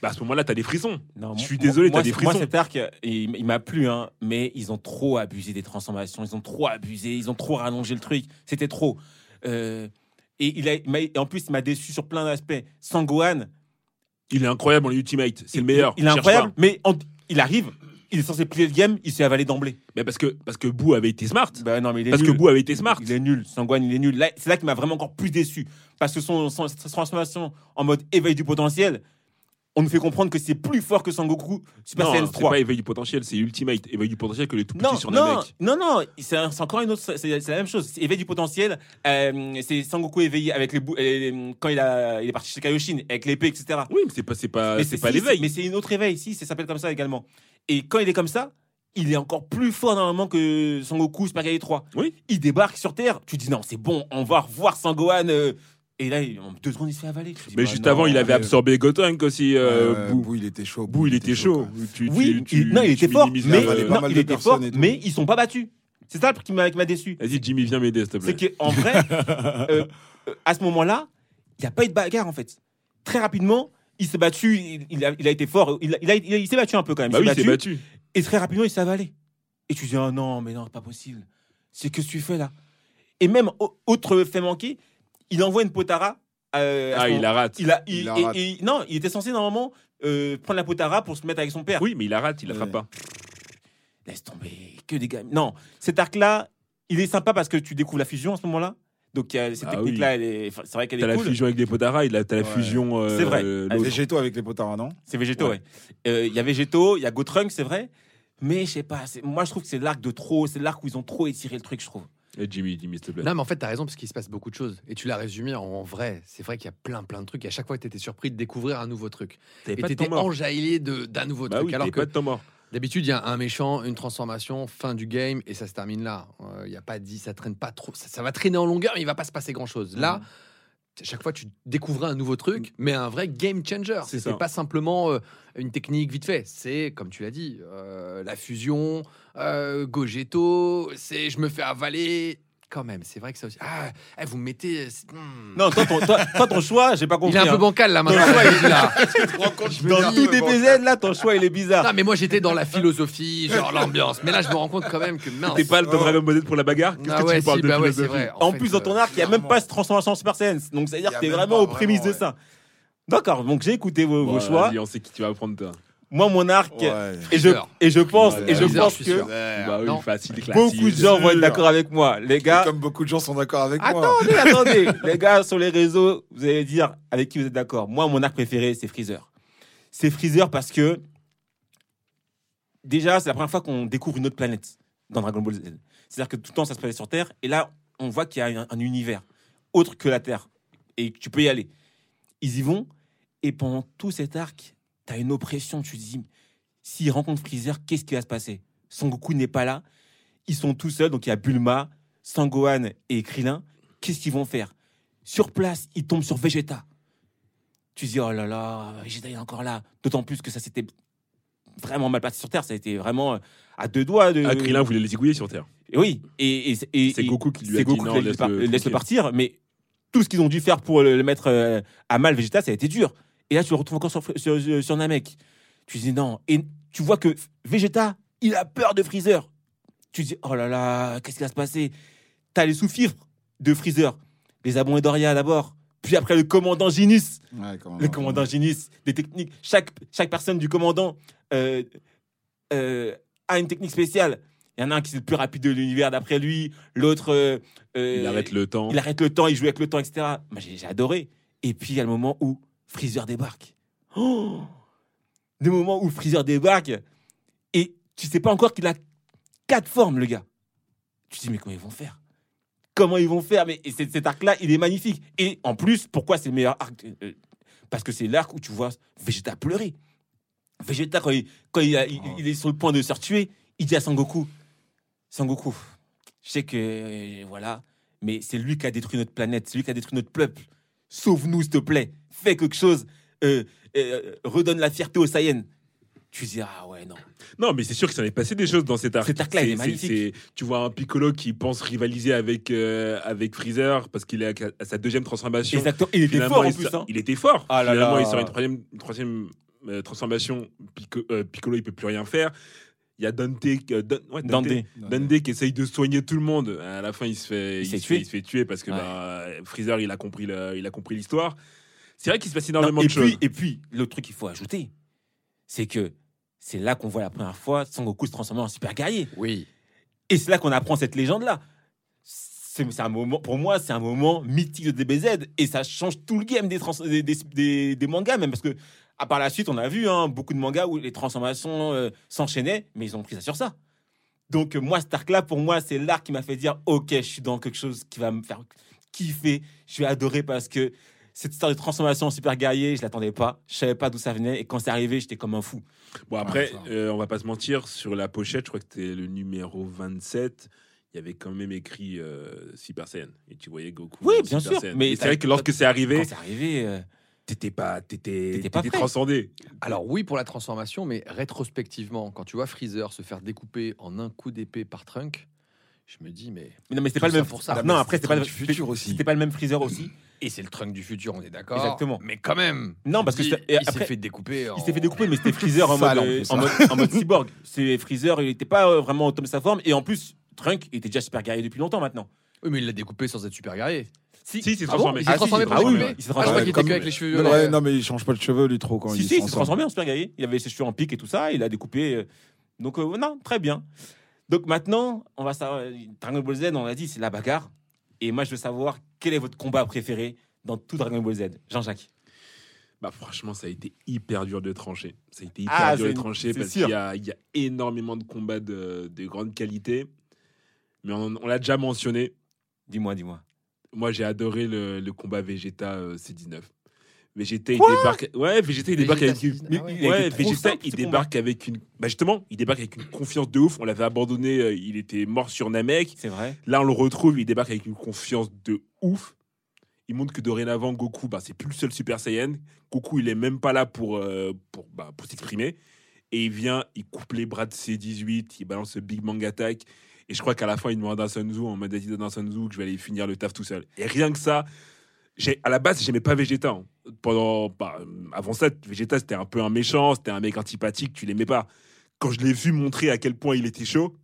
[SPEAKER 4] Bah à ce moment-là, t'as des frissons.
[SPEAKER 1] Non,
[SPEAKER 4] Je suis désolé, t'as des
[SPEAKER 1] c'est- Moi,
[SPEAKER 4] frissons.
[SPEAKER 1] cet arc, il, il m'a plu, hein, mais ils ont trop abusé des transformations. Ils ont trop abusé. Ils ont trop rallongé le truc. C'était trop. Euh, et, il a, et en plus, il m'a déçu sur plein d'aspects. Sangohan,
[SPEAKER 4] Il est incroyable en Ultimate, c'est le meilleur.
[SPEAKER 1] Il, est incroyable, mais en- il arrive. Il est censé plier le game. Il s'est avalé d'emblée.
[SPEAKER 4] Mais parce que parce que Boo avait été smart.
[SPEAKER 1] Bah non, mais il est
[SPEAKER 4] Parce que. Boo avait été smart.
[SPEAKER 1] Il est nul. Sangohan, il est nul. Là, c'est là qu'il m'a vraiment encore plus déçu. Parce que son, son- sa transformation en mode éveil du potentiel, on nous fait comprendre que c'est plus fort que Sangoku Super
[SPEAKER 4] non,
[SPEAKER 1] Saiyan
[SPEAKER 4] c'est
[SPEAKER 1] 3.
[SPEAKER 4] pas éveil du potentiel, c'est Ultimate. Éveil du potentiel que les tout petits
[SPEAKER 1] Non,
[SPEAKER 4] sur
[SPEAKER 1] non,
[SPEAKER 4] Namek.
[SPEAKER 1] non, non, c'est c'est encore une autre, c'est c'est la même chose. C'est éveil du potentiel. euh, c'est Sangoku éveillé avec les bou- euh, quand il a, il est parti chez Kaioshin avec l'épée, etc.
[SPEAKER 4] Oui, mais c'est pas c'est pas c'est pas
[SPEAKER 1] si,
[SPEAKER 4] l'éveil.
[SPEAKER 1] Mais c'est une autre éveil, si, ça s'appelle comme ça également. Et quand il est comme ça, il est encore plus fort normalement que Sangoku Super Saiyan 3.
[SPEAKER 4] Oui.
[SPEAKER 1] Il débarque sur Terre, tu dis non, c'est bon, on va revoir Sangohan. euh, et là, en deux secondes, il se fait avaler. Dis,
[SPEAKER 4] Mais
[SPEAKER 1] bah
[SPEAKER 4] juste
[SPEAKER 1] non,
[SPEAKER 4] avant, il avait
[SPEAKER 2] mais-
[SPEAKER 4] absorbé Gotenk aussi. euh,
[SPEAKER 2] Euh.
[SPEAKER 4] Boo,
[SPEAKER 2] il était chaud.
[SPEAKER 4] Boo, il était chaud. Tu-
[SPEAKER 1] Oui,
[SPEAKER 4] tu-
[SPEAKER 1] il- non, il était fort, mais non, il était fort, mais ils sont pas battus. C'est ça le truc qui m'a qui m'a déçu.
[SPEAKER 4] Vas-y, Jimmy, viens m'aider, s'il te
[SPEAKER 1] C'est
[SPEAKER 4] plaît.
[SPEAKER 1] qu'en vrai, euh, euh, à ce moment-là, il n'y a pas eu de bagarre en fait. Très rapidement, il s'est battu, il, il a, il a été fort, il, a- il il s'est battu un peu quand même.
[SPEAKER 4] Bah
[SPEAKER 1] il
[SPEAKER 4] oui,
[SPEAKER 1] s'est
[SPEAKER 4] il s'est battu.
[SPEAKER 1] Et très rapidement, il s'est avalé. Et tu dis, oh non, mais non, pas possible. C'est que tu fais là. Et même, au- autre fait manquer, il envoie une potara. euh, à
[SPEAKER 4] Ah, il la rate.
[SPEAKER 1] il a,
[SPEAKER 2] Il
[SPEAKER 1] il-
[SPEAKER 2] la
[SPEAKER 1] et-
[SPEAKER 2] rate.
[SPEAKER 1] et- non, il était censé normalement euh, prendre la potara pour se mettre avec son père.
[SPEAKER 4] Oui, mais il la rate, il la frappe pas.
[SPEAKER 1] Laisse tomber, que des gars. Non, cet arc-là, il est sympa parce que tu découvres la fusion à ce moment-là. Donc il y a- cette
[SPEAKER 4] Ah
[SPEAKER 1] technique-là, c'est vrai qu'elle
[SPEAKER 4] T'as
[SPEAKER 1] est
[SPEAKER 4] la
[SPEAKER 1] cool.
[SPEAKER 4] fusion avec les Potara, il a t'as la
[SPEAKER 2] Ouais.
[SPEAKER 4] fusion. euh,
[SPEAKER 1] C'est vrai.
[SPEAKER 4] l'autre.
[SPEAKER 2] Végétaux avec les potards, non?
[SPEAKER 1] C'est Végéto,
[SPEAKER 4] Ouais.
[SPEAKER 1] ouais. Euh, Il y a Végéto, il y a Gotrunk, c'est vrai. Mais je sais pas, c'est- moi je trouve que c'est l'arc de trop, c'est l'arc où ils ont trop étiré le truc, je trouve.
[SPEAKER 4] Eh, Jimmy, Jimmy, s'il te plaît.
[SPEAKER 3] Non, mais en fait, t'as raison, parce qu'il se passe beaucoup de choses. Et tu l'as résumé en vrai. C'est vrai qu'il y a plein, plein de trucs. Et à chaque fois, t'étais surpris de découvrir un nouveau truc. Et t'étais enjaillé de- d'un nouveau
[SPEAKER 4] Bah
[SPEAKER 3] truc.
[SPEAKER 4] oui,
[SPEAKER 3] alors que
[SPEAKER 4] pas de temps mort.
[SPEAKER 3] d'habitude, il y a un méchant, une transformation, fin du game, et ça se termine là. Euh, Il y a pas dit, ça traîne pas trop. Ça, ça va traîner en longueur, mais il va pas se passer grand chose. Là, à chaque fois, tu découvrais un nouveau truc, mais un vrai game changer.
[SPEAKER 4] Ça.
[SPEAKER 3] pas simplement euh, une technique vite fait. C'est, comme tu l'as dit, euh, la fusion, euh, Gogeto, c'est je me fais avaler. Quand même, c'est vrai que ça aussi. Ah, eh, vous me mettez. euh, hmm.
[SPEAKER 1] Non, toi, ton, toi, toi, ton choix, j'ai pas
[SPEAKER 3] Il
[SPEAKER 1] compris.
[SPEAKER 3] est un peu
[SPEAKER 1] hein.
[SPEAKER 3] bancal là maintenant.
[SPEAKER 1] Ton choix,
[SPEAKER 3] je me dis, là.
[SPEAKER 1] Dans tout DBZ, là, ton choix, il est bizarre.
[SPEAKER 3] Non, mais moi j'étais dans la philosophie, genre l'ambiance. Mais là, je me rends compte quand même que mince.
[SPEAKER 4] T'es pas le Dragon Ball Z pour la bagarre? Qu'est-ce
[SPEAKER 3] Ah
[SPEAKER 4] que
[SPEAKER 3] ouais,
[SPEAKER 4] tu parles
[SPEAKER 3] si,
[SPEAKER 4] de
[SPEAKER 3] bah ouais, vrai.
[SPEAKER 1] En,
[SPEAKER 3] fait,
[SPEAKER 1] plus, dans ton arc, il n'y a même pas cette transformation en Super Saiyan. Donc, c'est-à-dire que t'es vraiment aux prémices de ça. D'accord, donc j'ai écouté vos, choix.
[SPEAKER 4] vas-y, on sait qui tu vas prendre, toi.
[SPEAKER 1] Moi, mon arc,
[SPEAKER 2] Ouais.
[SPEAKER 1] et, je, et je pense,
[SPEAKER 4] Ouais,
[SPEAKER 1] et je pense
[SPEAKER 3] je
[SPEAKER 1] que.
[SPEAKER 4] Bah oui, facile,
[SPEAKER 1] beaucoup de gens vont être d'accord avec moi. Les
[SPEAKER 2] Et
[SPEAKER 1] gars,
[SPEAKER 2] Comme beaucoup de gens sont d'accord avec moi.
[SPEAKER 1] attendez, attendez. Les gars, sur les réseaux, vous allez dire avec qui vous êtes d'accord. Moi, mon arc préféré, c'est Freezer. C'est Freezer parce que, déjà, c'est la première fois qu'on découvre une autre planète dans Dragon Ball Z. C'est-à-dire que tout le temps, ça se passait sur Terre. Et là, on voit qu'il y a un, un univers autre que la Terre. Et tu peux y aller. Ils y vont. Et pendant tout cet arc, tu as une oppression. Tu te dis, s'ils rencontrent Freezer, qu'est-ce qui va se passer? Son Goku n'est pas là. Ils sont tout seuls. Donc, il y a Bulma, Sangohan et Krillin. Qu'est-ce qu'ils vont faire? Sur place, ils tombent sur Vegeta. Tu te dis, oh là là, Vegeta est encore là. D'autant plus que ça s'était vraiment mal passé sur Terre. Ça a été vraiment euh, à deux doigts de.
[SPEAKER 4] Ah, Krillin voulait les égouiller sur Terre.
[SPEAKER 1] Et Oui, et, et, et-
[SPEAKER 4] C'est Goku qui lui a dit non,
[SPEAKER 1] par- laisse-le
[SPEAKER 4] tranquille.
[SPEAKER 1] partir, mais tout ce qu'ils ont dû faire pour le, le mettre euh, à mal Vegeta, ça a été dur. Et là, tu le retrouves encore sur, sur, sur- Namek. Tu dis non. Et tu vois que Vegeta, il a peur de Freezer. Tu dis, oh là là, qu'est-ce qui va se passer? T'as les sous-fifres de Freezer, les abonnés Doria d'abord, puis après le commandant Ginus.
[SPEAKER 2] Ouais,
[SPEAKER 1] Le commandant Ginus, des techniques. Chaque, chaque personne du commandant euh, euh, a une technique spéciale. Il y en a un qui est le plus rapide de l'univers d'après lui, l'autre. euh,
[SPEAKER 4] Il arrête le temps.
[SPEAKER 1] il arrête le temps, il joue avec le temps, etc. Moi, j'ai adoré. Et puis, il y a le moment où Freezer débarque. Oh le moment où Freezer débarque, et tu sais pas encore qu'il a quatre formes, le gars. Tu te dis, mais comment ils vont faire? Comment ils vont faire? Mais et cet, arc-là, il est magnifique. Et en plus, pourquoi c'est le meilleur arc Euh, Parce que c'est l'arc où tu vois Vegeta pleurer. Vegeta, quand il, quand il, a- il- il est sur le point de se tuer, il dit à Sangoku Sangoku, je sais que. euh, voilà, mais c'est lui qui a détruit notre planète, c'est lui qui a détruit notre peuple. Sauve-nous, s'il te plaît. Fais quelque chose. Euh, euh, redonne la fierté aux Saiyans. Tu dis, ah ouais, non.
[SPEAKER 4] Non, mais c'est sûr que ça allait passer des choses dans cet arc.
[SPEAKER 1] Cet arc-là, il est magnifique.
[SPEAKER 4] c'est- Tu vois un Piccolo qui pense rivaliser avec, euh, avec Freezer parce qu'il est à, à sa deuxième transformation.
[SPEAKER 1] Exactement. Il était
[SPEAKER 4] Finalement,
[SPEAKER 1] fort en
[SPEAKER 4] il,
[SPEAKER 1] plus. hein.
[SPEAKER 4] il était fort.
[SPEAKER 1] Ah là
[SPEAKER 4] Finalement,
[SPEAKER 1] là.
[SPEAKER 4] il sort une troisième, une troisième transformation. Pico- Piccolo, il peut plus rien faire. Il y a Dante, euh, Dan- ouais, Dante,
[SPEAKER 1] Dante.
[SPEAKER 4] Dante qui essaye de soigner tout le monde. À la fin, il se fait,
[SPEAKER 1] Il
[SPEAKER 4] se fait, il se fait tuer parce que
[SPEAKER 1] Ouais.
[SPEAKER 4] bah, Freezer, il a compris le- il a compris l'histoire. C'est vrai qu'il se passe
[SPEAKER 1] Non,
[SPEAKER 4] énormément
[SPEAKER 1] et,
[SPEAKER 4] de choses.
[SPEAKER 1] puis, et puis, l'autre truc qu'il faut ajouter, c'est que c'est là qu'on voit la première fois Sangoku se transformer en super guerrier.
[SPEAKER 3] Oui.
[SPEAKER 1] Et c'est là qu'on apprend cette légende-là. C'est un moment, pour moi, c'est un moment mythique de DBZ et ça change tout le game des, trans- des, des- des- des mangas, même parce que à par la suite, on a vu hein, beaucoup de mangas où les transformations euh, s'enchaînaient, mais ils ont pris ça sur ça. Donc, euh, moi, cet arc-là, pour moi, c'est l'arc qui m'a fait dire Ok, je suis dans quelque chose qui va me faire kiffer. Je vais adorer parce que cette histoire de transformation en super guerrier, je l'attendais pas. Je savais pas d'où ça venait et quand c'est arrivé, j'étais comme un fou.
[SPEAKER 4] Bon, après,
[SPEAKER 2] Ouais, ça.
[SPEAKER 4] euh, on va pas se mentir, sur la pochette, je crois que c'était le numéro 27, il y avait quand même écrit euh, Super Saiyan. Et tu voyais Goku.
[SPEAKER 1] Oui,
[SPEAKER 4] en
[SPEAKER 1] bien
[SPEAKER 4] Super
[SPEAKER 1] sûr,
[SPEAKER 4] Saiyan.
[SPEAKER 1] mais
[SPEAKER 4] c'est vrai que lorsque c'est arrivé,
[SPEAKER 1] Quand c'est arrivé, euh,
[SPEAKER 4] t'étais pas, t'étais,
[SPEAKER 1] T'étais pas
[SPEAKER 4] transcendé.
[SPEAKER 3] Alors oui pour la transformation, mais rétrospectivement, quand tu vois Freezer se faire découper en un coup d'épée par Trunk, je me dis mais
[SPEAKER 1] mais non, mais c'était pas le même.
[SPEAKER 3] pour ça.
[SPEAKER 1] Ah, non, après c'était pas le
[SPEAKER 2] futur aussi.
[SPEAKER 1] C'était pas le même Freezer aussi.
[SPEAKER 3] et c'est le Trunk du futur, on est d'accord.
[SPEAKER 1] Exactement.
[SPEAKER 3] Mais quand même.
[SPEAKER 1] Non, parce que
[SPEAKER 3] il s'est fait découper.
[SPEAKER 1] Il s'est fait découper, mais c'était Freezer en mode,
[SPEAKER 2] en
[SPEAKER 1] mode, en mode cyborg. C'est Freezer, il était pas vraiment au top de sa forme. Et en plus, Trunk était déjà super guerrier depuis longtemps maintenant.
[SPEAKER 3] Oui, mais il l'a découpé sans être super guerrier.
[SPEAKER 4] Si, il s'est
[SPEAKER 3] Ah bon
[SPEAKER 4] transformé.
[SPEAKER 3] Il s'est
[SPEAKER 1] Ah, si,
[SPEAKER 3] transformé
[SPEAKER 1] si, ah oui, il s'est
[SPEAKER 3] Ah, je crois
[SPEAKER 1] transformé.
[SPEAKER 3] qu'il était avec les cheveux.
[SPEAKER 2] Ouais,
[SPEAKER 3] euh,
[SPEAKER 2] non, mais il change pas de cheveux, lui, trop, quand
[SPEAKER 1] si,
[SPEAKER 2] il
[SPEAKER 1] si, il s'est transformé en super guerrier. Il avait ses cheveux en pique et tout ça. Il a découpé. euh, Donc, euh, non, très bien. Donc maintenant, on va savoir. Dragon Ball Z, on l'a dit, c'est la bagarre. Et moi, je veux savoir quel est votre combat préféré dans tout Dragon Ball Z. Jean-Jacques.
[SPEAKER 4] Bah, franchement, ça a été hyper dur de trancher. Ça a été hyper
[SPEAKER 1] Ah,
[SPEAKER 4] dur de trancher parce qu'il y a, il y a énormément de combats de, de grande qualité. Mais on, on l'a déjà mentionné.
[SPEAKER 1] Dis-moi, dis-moi.
[SPEAKER 4] Moi, j'ai adoré le, le combat Vegeta euh, C19. Vegeta, il débarque. Ouais, Vegeta, il débarque
[SPEAKER 3] Vegeta,
[SPEAKER 4] avec une.
[SPEAKER 3] ah ouais.
[SPEAKER 1] Il a
[SPEAKER 4] Ouais, Vegeta,
[SPEAKER 1] simple,
[SPEAKER 4] il débarque avec une. Bah justement, il débarque avec une confiance de ouf. On l'avait abandonné, euh, il était mort sur Namek.
[SPEAKER 1] C'est vrai.
[SPEAKER 4] Là, on le retrouve, il débarque avec une confiance de ouf. Il montre que dorénavant, Goku, bah, c'est plus le seul Super Saiyan. Goku, il est même pas là pour, euh, pour, bah, pour s'exprimer. Et il vient, il coupe les bras de C18, il balance le Big Bang Attack. Et je crois qu'à la fin, il demande à Sun Tzu, en mode dit à Sun Tzu, que je vais aller finir le taf tout seul. Et rien que ça, j'ai, à la base, j'aimais pas Vegeta. hein. Pendant, bah, avant ça, Vegeta, c'était un peu un méchant, c'était un mec antipathique, tu l'aimais pas. Quand je l'ai vu montrer à quel point il était chaud,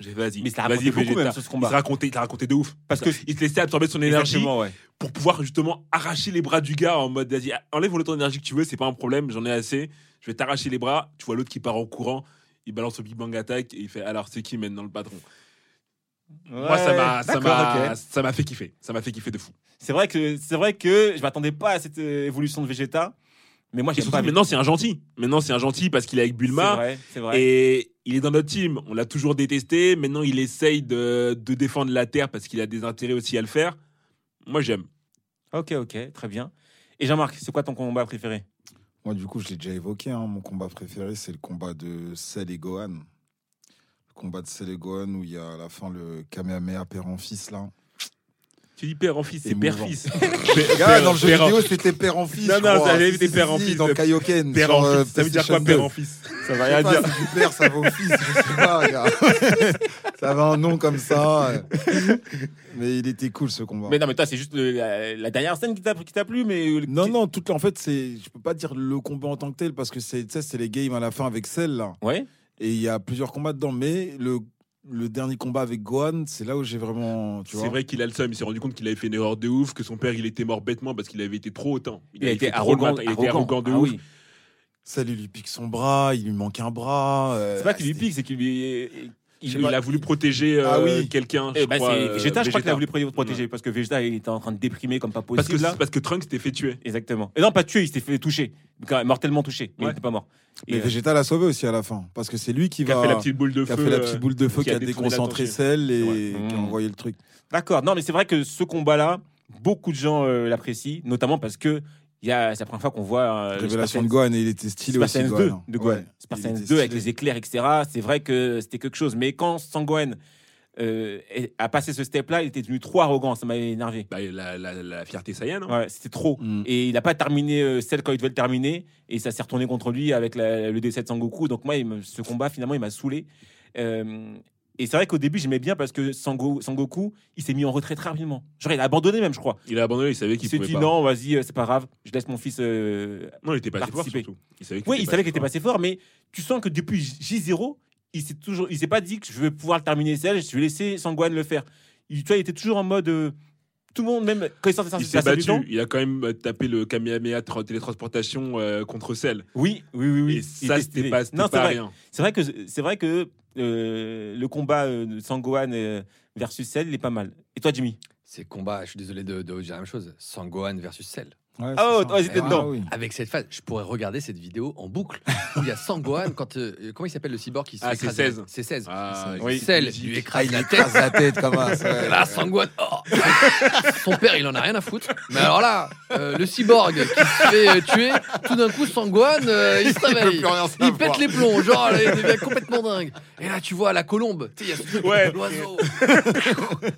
[SPEAKER 4] j'ai vas-y,
[SPEAKER 1] Mais racontait beaucoup
[SPEAKER 4] Vegeta.
[SPEAKER 1] même sur ce
[SPEAKER 4] Il
[SPEAKER 1] combat.
[SPEAKER 4] se il te racontait de ouf. Parce que il te laissait absorber son énergie
[SPEAKER 1] ouais.
[SPEAKER 4] pour pouvoir justement arracher les bras du gars en mode vas-y, enlève le temps d'énergie que tu veux, c'est pas un problème, j'en ai assez. Je vais t'arracher les bras. Tu vois l'autre qui part en courant, il balance le Big Bang Attack et il fait alors c'est qui maintenant le patron? Moi ça m'a ça m'a
[SPEAKER 1] ok.
[SPEAKER 4] ça m'a fait kiffer, ça m'a fait kiffer de fou.
[SPEAKER 1] C'est vrai que c'est vrai que je m'attendais pas à cette euh, évolution de Vegeta, mais moi
[SPEAKER 4] surtout
[SPEAKER 1] pas.
[SPEAKER 4] maintenant c'est un gentil. Maintenant c'est un gentil parce qu'il est avec
[SPEAKER 1] C'est
[SPEAKER 4] Bulma
[SPEAKER 1] vrai, c'est vrai.
[SPEAKER 4] et il est dans notre team. On l'a toujours détesté. Maintenant il essaye de, de défendre la terre parce qu'il a des intérêts aussi à le faire. Moi j'aime.
[SPEAKER 1] Ok, ok, très bien. Et Jean-Marc, c'est quoi ton combat préféré?
[SPEAKER 2] Moi, du coup, je l'ai déjà évoqué. hein, mon combat préféré, c'est le combat de Cell et Gohan. Le combat de Gohan où il y a à la fin le Kamehameha père en fils là.
[SPEAKER 4] Tu dis père en fils, c'est
[SPEAKER 2] Émouvant.
[SPEAKER 4] père fils.
[SPEAKER 2] Gars, dans le jeu vidéo, c'était père en fils.
[SPEAKER 4] Non, non, ça avait été père en fils.
[SPEAKER 2] Dans Kaioken.
[SPEAKER 4] Père en
[SPEAKER 2] euh,
[SPEAKER 4] fils. Ça veut dire quoi père
[SPEAKER 2] 2.
[SPEAKER 4] en fils?
[SPEAKER 1] Ça va rien dire.
[SPEAKER 2] c'est du père, ça va au fils, je sais pas, gars. ça avait un nom comme ça. euh. Mais il était cool ce combat.
[SPEAKER 1] Mais non, mais toi, c'est juste la, dernière scène qui t'a plu, mais euh,
[SPEAKER 2] Non, non, tout, en fait, c'est, je peux pas dire le combat en tant que tel parce que c'est, les games à la fin avec Cell là.
[SPEAKER 1] Ouais.
[SPEAKER 2] Et il y a plusieurs combats dedans, mais le, le dernier combat avec Gohan, c'est là où j'ai vraiment, tu vois.
[SPEAKER 4] C'est vrai qu'il a le seum. Il s'est rendu compte qu'il avait fait une erreur de ouf, que son père il était mort bêtement parce qu'il avait été trop autant.
[SPEAKER 1] Il a
[SPEAKER 4] avait
[SPEAKER 1] été arrogant,
[SPEAKER 4] Il était arrogant de
[SPEAKER 1] Ah
[SPEAKER 4] ouf.
[SPEAKER 1] oui.
[SPEAKER 2] Il lui pique son bras, il lui manque un bras. euh,
[SPEAKER 1] C'est pas qu'il lui pique, c'est qu'il lui.
[SPEAKER 4] Il, a voulu protéger
[SPEAKER 2] Ah
[SPEAKER 4] euh,
[SPEAKER 2] oui.
[SPEAKER 4] quelqu'un.
[SPEAKER 1] Eh
[SPEAKER 4] je
[SPEAKER 1] ben,
[SPEAKER 4] crois, euh,
[SPEAKER 1] Vegeta, je crois qu'il a
[SPEAKER 4] Vegeta.
[SPEAKER 1] voulu protéger parce que Vegeta il était en train de déprimer comme pas
[SPEAKER 4] Parce que,
[SPEAKER 1] possible là.
[SPEAKER 4] parce que Trunks s'était fait tuer.
[SPEAKER 1] Exactement. Et non, pas tué, il s'était fait toucher, mortellement touché, mais il n'était pas mort. Et,
[SPEAKER 2] Mais
[SPEAKER 1] euh,
[SPEAKER 2] Vegeta l'a sauvé aussi à la fin, parce que c'est lui qui
[SPEAKER 4] Qui a
[SPEAKER 2] va,
[SPEAKER 4] fait la petite boule de
[SPEAKER 2] qui a
[SPEAKER 4] feu.
[SPEAKER 2] fait la
[SPEAKER 4] euh,
[SPEAKER 2] petite boule de feu,
[SPEAKER 4] qui
[SPEAKER 2] qui
[SPEAKER 4] a
[SPEAKER 2] déconcentré
[SPEAKER 4] l'attention.
[SPEAKER 2] Cell et
[SPEAKER 4] Ouais.
[SPEAKER 2] qui a
[SPEAKER 1] Mmh.
[SPEAKER 2] envoyé le truc.
[SPEAKER 1] D'accord. Non, mais c'est vrai que ce combat-là, beaucoup de gens euh, l'apprécient, notamment parce que il y a, c'est la première fois qu'on voit euh, le
[SPEAKER 2] Révélation de Gohan et il était stylé aussi.
[SPEAKER 1] Saiyan
[SPEAKER 2] Gohan.
[SPEAKER 1] 2 de Gohan.
[SPEAKER 2] Ouais, était
[SPEAKER 1] 2 avec les éclairs, etc. C'est vrai que c'était quelque chose. Mais quand Sangohan euh, a passé ce step-là, il était devenu trop arrogant. Ça m'avait énervé.
[SPEAKER 4] Bah, la, la, la fierté Saiyan. hein.
[SPEAKER 1] Ouais, c'était trop.
[SPEAKER 2] Mm.
[SPEAKER 1] Et il n'a pas terminé euh, celle quand il devait le terminer. Et ça s'est retourné contre lui avec la- le décès de Sangoku. Donc moi, il me- ce combat, finalement, il m'a saoulé. Euh, et c'est vrai qu'au début, j'aimais bien parce que Sango, Sangoku, il s'est mis en retrait très rapidement. Genre, il a abandonné même, je crois.
[SPEAKER 4] Il a abandonné, il savait
[SPEAKER 1] Il
[SPEAKER 4] qu'il
[SPEAKER 1] s'est
[SPEAKER 4] pouvait
[SPEAKER 1] dit
[SPEAKER 4] pas.
[SPEAKER 1] non, vas-y, euh, c'est pas grave, je laisse mon fils. euh,
[SPEAKER 4] Non, il était pas assez fort surtout. Il savait
[SPEAKER 1] Oui, il savait qu'il était
[SPEAKER 4] pas
[SPEAKER 1] passé fort, mais tu sens que depuis J0, il s'est toujours, il s'est pas dit que je vais pouvoir le terminer seul, je vais laisser Sangwan le faire. Il, tu vois, il était toujours en mode. euh, tout le monde, même quand il sortait
[SPEAKER 4] Il s'est battu.
[SPEAKER 1] temps-
[SPEAKER 4] Il a quand même euh, tapé le Kamehameha tra- télétransportation euh, contre Cell.
[SPEAKER 1] Oui, oui, oui, oui.
[SPEAKER 4] Et
[SPEAKER 1] Il
[SPEAKER 4] ça,
[SPEAKER 1] était
[SPEAKER 4] c'était pas, c'était
[SPEAKER 1] Non, c'est
[SPEAKER 4] pas
[SPEAKER 1] vrai.
[SPEAKER 4] rien.
[SPEAKER 1] C'est vrai que c'est vrai que euh, le combat euh, de Sangohan euh, versus Cell, il est pas mal. Et toi, Jimmy?
[SPEAKER 3] C'est combat, je suis désolé de, de dire la même chose. Sangohan versus Cell.
[SPEAKER 2] Ouais,
[SPEAKER 1] Ah, oh,
[SPEAKER 2] ça.
[SPEAKER 1] toi, j'étais
[SPEAKER 2] Ah,
[SPEAKER 1] dedans.
[SPEAKER 2] oui.
[SPEAKER 3] Avec cette phase, je pourrais regarder cette vidéo en boucle. Où il y a Sangohan quand. euh, comment il s'appelle le cyborg qui se
[SPEAKER 4] Ah, c'est
[SPEAKER 3] écraser
[SPEAKER 4] 16.
[SPEAKER 3] C'est 16.
[SPEAKER 4] Ah,
[SPEAKER 1] Oui.
[SPEAKER 3] Cell
[SPEAKER 4] Logique.
[SPEAKER 3] lui
[SPEAKER 2] Ah,
[SPEAKER 3] écrase
[SPEAKER 2] il
[SPEAKER 3] la tête.
[SPEAKER 2] la tête comme ça.
[SPEAKER 3] Là, Sangohan, oh son père, il en a rien à foutre. Mais alors là, euh, le cyborg qui se fait euh, tuer, tout d'un coup, Sangohan, euh, il se réveille. Il pète les plombs, genre, il devient complètement dingue. Et là, tu vois la colombe, tu sais, il y a ce truc,
[SPEAKER 4] Ouais.
[SPEAKER 3] l'oiseau.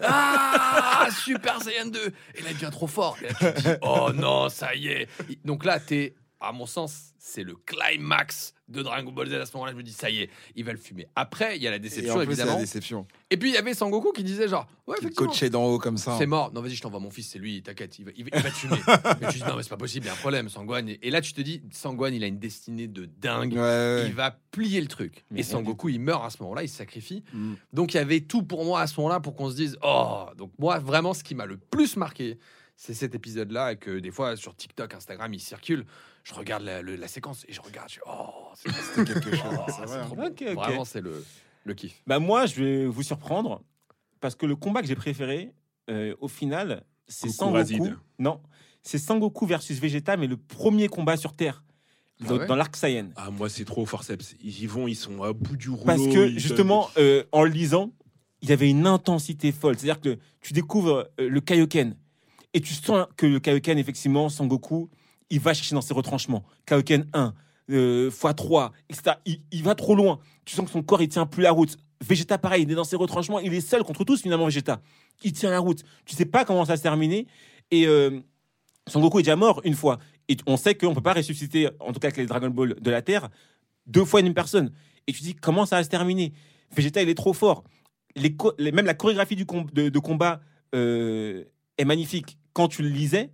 [SPEAKER 3] ah, Super Saiyan 2. Et là, il devient trop fort. Et là, tu te dis, oh non, ça y est. Donc là, t'es, à mon sens, c'est le climax de Dragon Ball Z. À ce moment-là, je me dis, ça y est, il va le fumer. Après, il y a la
[SPEAKER 2] Et
[SPEAKER 3] déception,
[SPEAKER 2] en plus, c'est
[SPEAKER 3] évidemment.
[SPEAKER 2] la déception.
[SPEAKER 3] Et puis, il y avait Sangoku qui disait, genre, ouais,
[SPEAKER 2] coachait d'en haut comme ça.
[SPEAKER 3] C'est mort. Non, vas-y, je t'envoie mon fils, c'est lui, t'inquiète, il va, il va, il va te fumer. mais tu dis, non, mais c'est pas possible, il y a un problème, Sangwan. Et là, tu te dis, Sangwan, il a une destinée de dingue.
[SPEAKER 2] Ouais, ouais.
[SPEAKER 3] Il va plier le truc.
[SPEAKER 1] Mais
[SPEAKER 3] et Sangoku, il meurt à ce moment-là, il se sacrifie.
[SPEAKER 2] Mm.
[SPEAKER 3] Donc, il y avait tout pour moi à ce moment-là pour qu'on se dise, oh. Donc, moi, vraiment, ce qui m'a le plus marqué, c'est cet épisode-là. Et que des fois, sur TikTok, Instagram, il circule. Je regarde la, le- la séquence et je regarde, je dis, oh, c'est
[SPEAKER 2] quelque chose.
[SPEAKER 3] oh,
[SPEAKER 2] c'est
[SPEAKER 3] c'est
[SPEAKER 2] vrai,
[SPEAKER 3] trop
[SPEAKER 2] hein.
[SPEAKER 3] beau.
[SPEAKER 1] Ok, ok.
[SPEAKER 3] Vraiment, c'est le, le kiff.
[SPEAKER 1] Bah moi, je vais vous surprendre parce que le combat que j'ai préféré, euh, au final, c'est
[SPEAKER 4] Goku
[SPEAKER 1] Sangoku.
[SPEAKER 4] Razid.
[SPEAKER 1] Non, c'est Sangoku versus Vegeta, mais le premier combat sur Terre dans,
[SPEAKER 3] Ah ouais
[SPEAKER 1] dans l'arc Saiyan.
[SPEAKER 4] Ah, moi, c'est trop forceps. Ils y vont, ils sont à bout du rouleau.
[SPEAKER 1] Parce que justement, euh, en le lisant, il y avait une intensité folle. C'est-à-dire que tu découvres euh, le Kaioken et tu sens que le Kaioken, effectivement, Sangoku, il va chercher dans ses retranchements. Kaioken 1, euh, x3, etc. Il, va trop loin. Tu sens que son corps, il tient plus la route. Vegeta, pareil, il est dans ses retranchements. Il est seul contre tous, finalement, Vegeta. Il tient la route. Tu sais pas comment ça va se terminer. Et euh, Sangoku est déjà mort une fois. Et on sait qu'on peut pas ressusciter, en tout cas avec les Dragon Ball de la Terre, deux fois une personne. Et tu dis, comment ça va se terminer? Vegeta, il est trop fort. même la chorégraphie du de combat euh, est magnifique. Quand tu le lisais,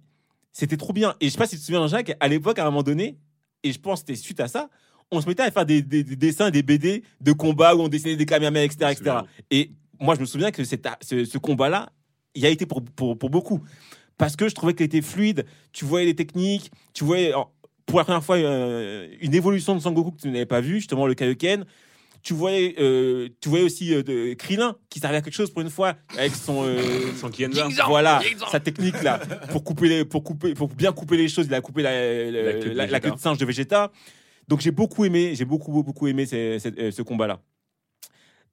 [SPEAKER 1] c'était trop bien. Et je sais pas si tu te souviens, Jacques, à l'époque, à un moment donné, et je pense que c'était suite à ça, on se mettait à faire des, des- des dessins, des BD de combat où on dessinait des caméramans, etc. Etc. Et moi, je me souviens que ce, ce combat-là, il a été pour, pour, pour beaucoup. Parce que je trouvais qu'il était fluide, tu voyais les techniques, tu voyais pour la première fois euh, une évolution de Sangoku que tu n'avais pas vu, justement le Kaioken. Tu voyais, euh, tu voyais aussi euh, de Krillin qui servait à quelque chose pour une fois avec son, euh,
[SPEAKER 4] Sans Kienza.
[SPEAKER 1] voilà sa technique là pour couper les, pour couper pour bien couper les choses il a coupé la, la,
[SPEAKER 4] La queue de
[SPEAKER 1] la- la queue de
[SPEAKER 4] Vegeta.
[SPEAKER 1] singe de Vegeta. Donc j'ai beaucoup aimé j'ai beaucoup beaucoup, aimé euh, ce combat là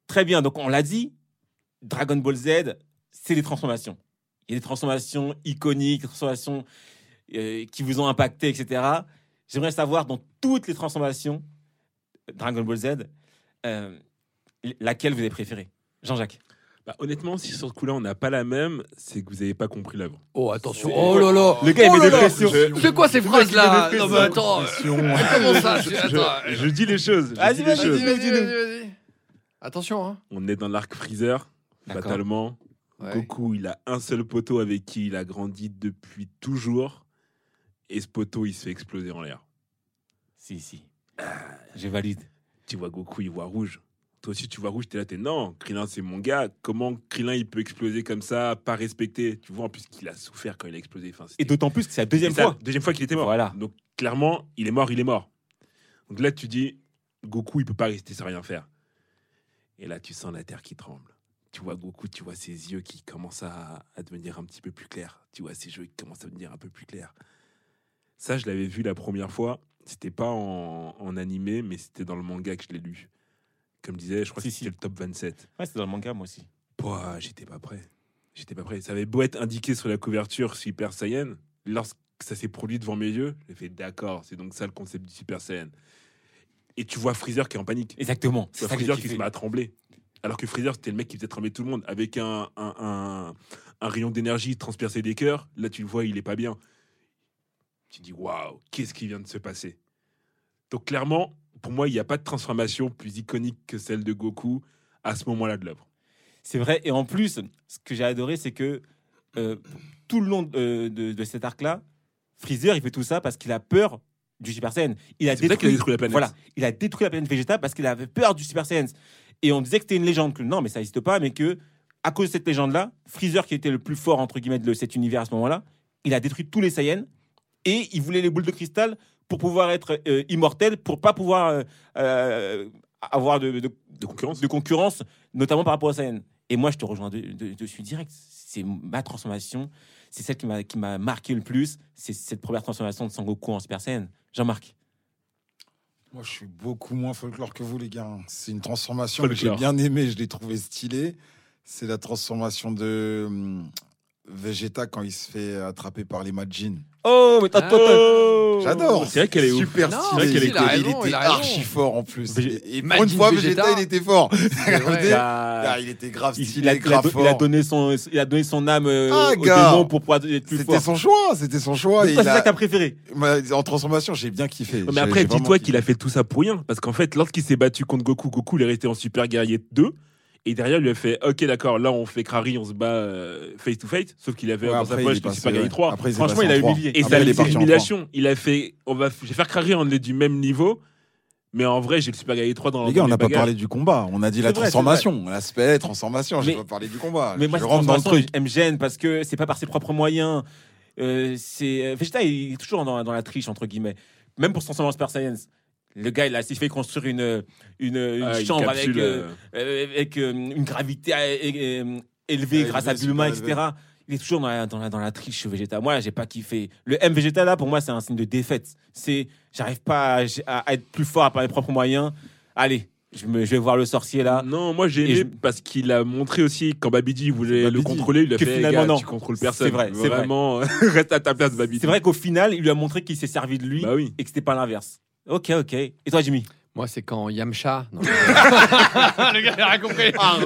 [SPEAKER 1] très bien donc on l'a dit Dragon Ball Z c'est des transformations. Il y a des transformations iconiques des transformations euh, qui vous ont impacté etc j'aimerais savoir dans toutes les transformations Dragon Ball Z euh, laquelle vous avez préférée? Jean-Jacques
[SPEAKER 4] Bah, honnêtement, si sur ce coup-là, on n'a pas la même, c'est que vous n'avez pas compris l'œuvre.
[SPEAKER 3] Oh, attention. Oh là là.
[SPEAKER 1] le gars il
[SPEAKER 3] Oh
[SPEAKER 1] met des pressions
[SPEAKER 3] C'est quoi ces phrases-là
[SPEAKER 1] des
[SPEAKER 3] Non, mais attends. Comment ça
[SPEAKER 4] je, dis les choses.
[SPEAKER 1] Vas-y, vas-y.
[SPEAKER 3] Vas-y. Attention, hein.
[SPEAKER 4] On est dans l'arc Freezer, fatalement.
[SPEAKER 3] Ouais.
[SPEAKER 4] Goku, il a un seul poteau avec qui il a grandi depuis toujours. Et ce poteau, il se fait exploser en l'air.
[SPEAKER 1] Si, si. Je valide.
[SPEAKER 4] Tu vois Goku, il voit rouge. Toi aussi, tu vois rouge, t'es là, t'es non, Krillin, c'est mon gars. Comment Krillin, il peut exploser comme ça, pas respecté Tu vois, en plus, qu'il a souffert quand il a explosé. Enfin,
[SPEAKER 1] Et d'autant plus que c'est la deuxième fois.
[SPEAKER 4] Deuxième fois qu'il était mort.
[SPEAKER 1] Voilà.
[SPEAKER 4] Donc, clairement, il est mort, il est mort. Donc là, tu dis, Goku, il peut pas rester sans rien faire. Et là, tu sens la terre qui tremble. Tu vois Goku, tu vois ses yeux qui commencent à, à devenir un petit peu plus clairs. Tu vois ses yeux qui commencent à devenir un peu plus clairs. Ça, je l'avais vu la première fois. C'était pas en, en animé, mais c'était dans le manga que je l'ai lu. Comme je disais, je crois
[SPEAKER 1] Si,
[SPEAKER 4] que
[SPEAKER 1] si.
[SPEAKER 4] c'était le top 27.
[SPEAKER 1] Ouais, c'est dans le manga, moi aussi.
[SPEAKER 4] Pouah, j'étais pas prêt. J'étais pas prêt. Ça avait beau être indiqué sur la couverture Super Saiyan, lorsque ça s'est produit devant mes yeux, j'ai fait d'accord, c'est donc ça le concept du Super Saiyan. Et tu vois Freezer qui est en panique.
[SPEAKER 1] Exactement.
[SPEAKER 4] Tu
[SPEAKER 1] C'est
[SPEAKER 4] vois
[SPEAKER 1] ça
[SPEAKER 4] Freezer qui se met à trembler. Alors que Freezer, c'était le mec qui faisait trembler tout le monde. Avec un, un, un- un rayon d'énergie transpercé des cœurs, là tu le vois, il est pas bien. Tu dis, waouh, qu'est-ce qui vient de se passer? Donc clairement, pour moi, il n'y a pas de transformation plus iconique que celle de Goku à ce moment-là de l'œuvre.
[SPEAKER 1] C'est vrai. Et en plus, ce que j'ai adoré, c'est que euh, tout le long euh, de, de cet arc-là, Freezer, il fait tout ça parce qu'il a peur du Super Saiyan. Il a
[SPEAKER 4] détruit la planète.
[SPEAKER 1] Voilà, il a détruit la planète Vegeta parce qu'il avait peur du Super Saiyan. Et on disait que c'était une légende, que non, mais ça n'existe pas, mais que à cause de cette légende-là, Freezer, qui était le plus fort entre guillemets de cet univers à ce moment-là, il a détruit tous les Saiyans et il voulait les boules de cristal pour pouvoir être euh, immortel, pour pas pouvoir euh, euh, avoir de, de-
[SPEAKER 4] De concurrence
[SPEAKER 1] de concurrence, notamment par rapport aux Saiyans. Et moi, je te rejoins de, de, de suite direct. C'est ma transformation. C'est celle qui m'a qui m'a marqué le plus. C'est cette première transformation de Sangoku en Super Saiyan. Jean-Marc.
[SPEAKER 2] Moi, je suis beaucoup moins folklore que vous, les gars. C'est une transformation que j'ai bien aimée, je l'ai trouvé stylée. C'est la transformation de hum, Vegeta quand il se fait attraper par les Majin.
[SPEAKER 1] Oh, mais
[SPEAKER 3] Ah.
[SPEAKER 2] J'adore.
[SPEAKER 4] C'est vrai qu'elle est ouf.
[SPEAKER 2] super
[SPEAKER 3] Non,
[SPEAKER 2] stylée.
[SPEAKER 4] mais si,
[SPEAKER 2] il,
[SPEAKER 4] il a
[SPEAKER 2] était, il
[SPEAKER 3] raison,
[SPEAKER 2] était
[SPEAKER 3] il raison.
[SPEAKER 2] archi fort en plus. Et, pour une fois,
[SPEAKER 3] Vegeta.
[SPEAKER 2] Vegeta, il était fort. Regardez.
[SPEAKER 1] A,
[SPEAKER 2] Ah, il était grave
[SPEAKER 1] il-
[SPEAKER 2] stylé,
[SPEAKER 1] il a- il a
[SPEAKER 2] grave fort.
[SPEAKER 1] il a donné son, il a donné son âme euh,
[SPEAKER 2] Ah,
[SPEAKER 1] au
[SPEAKER 2] gars.
[SPEAKER 1] démon pour pouvoir être plus
[SPEAKER 2] C'était
[SPEAKER 1] fort.
[SPEAKER 2] son choix, c'était son choix.
[SPEAKER 1] c'est
[SPEAKER 2] a-
[SPEAKER 1] ça que t'as préféré.
[SPEAKER 2] Moi, En transformation, j'ai bien kiffé.
[SPEAKER 4] Mais après, dis-toi qu'il a fait tout ça pour rien. Parce qu'en fait, lorsqu'il s'est battu contre Goku, Goku, il est resté en Super Guerrier 2. Et derrière, il lui a fait Ok, d'accord, là, on fait Krari, on se bat euh, face to face. Sauf qu'il avait
[SPEAKER 2] Ouais,
[SPEAKER 4] dans sa poche Super Guerrier
[SPEAKER 2] ouais.
[SPEAKER 4] 3.
[SPEAKER 2] Après, il s'est
[SPEAKER 1] Franchement, il a humilié.
[SPEAKER 4] Et ça a
[SPEAKER 2] il est
[SPEAKER 4] été
[SPEAKER 2] parti en
[SPEAKER 4] l'humiliation. Il a fait on va, Je vais faire Krari, on est du même niveau. Mais en vrai, j'ai le Super Guerrier 3 dans
[SPEAKER 2] Les gars, on n'a pas parlé du combat. On a dit la
[SPEAKER 1] C'est vrai, c'est
[SPEAKER 2] transformation. L'aspect transformation. Je n'ai pas parlé du combat.
[SPEAKER 1] Mais moi,
[SPEAKER 2] je rentre dans le
[SPEAKER 1] transformation,
[SPEAKER 2] truc.
[SPEAKER 1] elle me gêne parce que c'est pas par ses propres moyens. Euh, c'est euh, Vegeta, il est toujours dans, dans la triche entre guillemets. Même pour se transformer en Super Saiyan. Le gars, il a s'est fait construire une une, une
[SPEAKER 4] Ah, une
[SPEAKER 1] chambre
[SPEAKER 4] capsule,
[SPEAKER 1] avec euh,
[SPEAKER 4] euh,
[SPEAKER 1] euh, avec euh, une gravité élevée grâce à
[SPEAKER 2] super
[SPEAKER 1] etc. Il est toujours dans la, dans la, dans la triche Vegeta. Moi, j'ai pas kiffé. Le M Vegeta, là, pour moi, c'est un signe de défaite. C'est, j'arrive pas à, à être plus fort par mes propres moyens. Allez, je, me, je vais voir le sorcier là.
[SPEAKER 4] Non, moi j'ai aimé
[SPEAKER 1] je-
[SPEAKER 4] parce qu'il a montré aussi quand Babidi voulait
[SPEAKER 2] Babidi.
[SPEAKER 4] le contrôler, il a
[SPEAKER 1] Que
[SPEAKER 4] fait
[SPEAKER 1] finalement,
[SPEAKER 4] gars,
[SPEAKER 1] non.
[SPEAKER 4] tu contrôles personne.
[SPEAKER 1] C'est vrai, c'est vrai.
[SPEAKER 4] Vraiment, reste à ta place, Babidi.
[SPEAKER 1] C'est vrai qu'au final, il lui a montré qu'il s'est servi de lui
[SPEAKER 4] Bah oui.
[SPEAKER 1] et que c'était pas l'inverse. Ok, ok. Et toi, Jimmy?
[SPEAKER 3] Moi, c'est quand Yamcha. Non. le gars, il a rien compris.
[SPEAKER 4] Ah,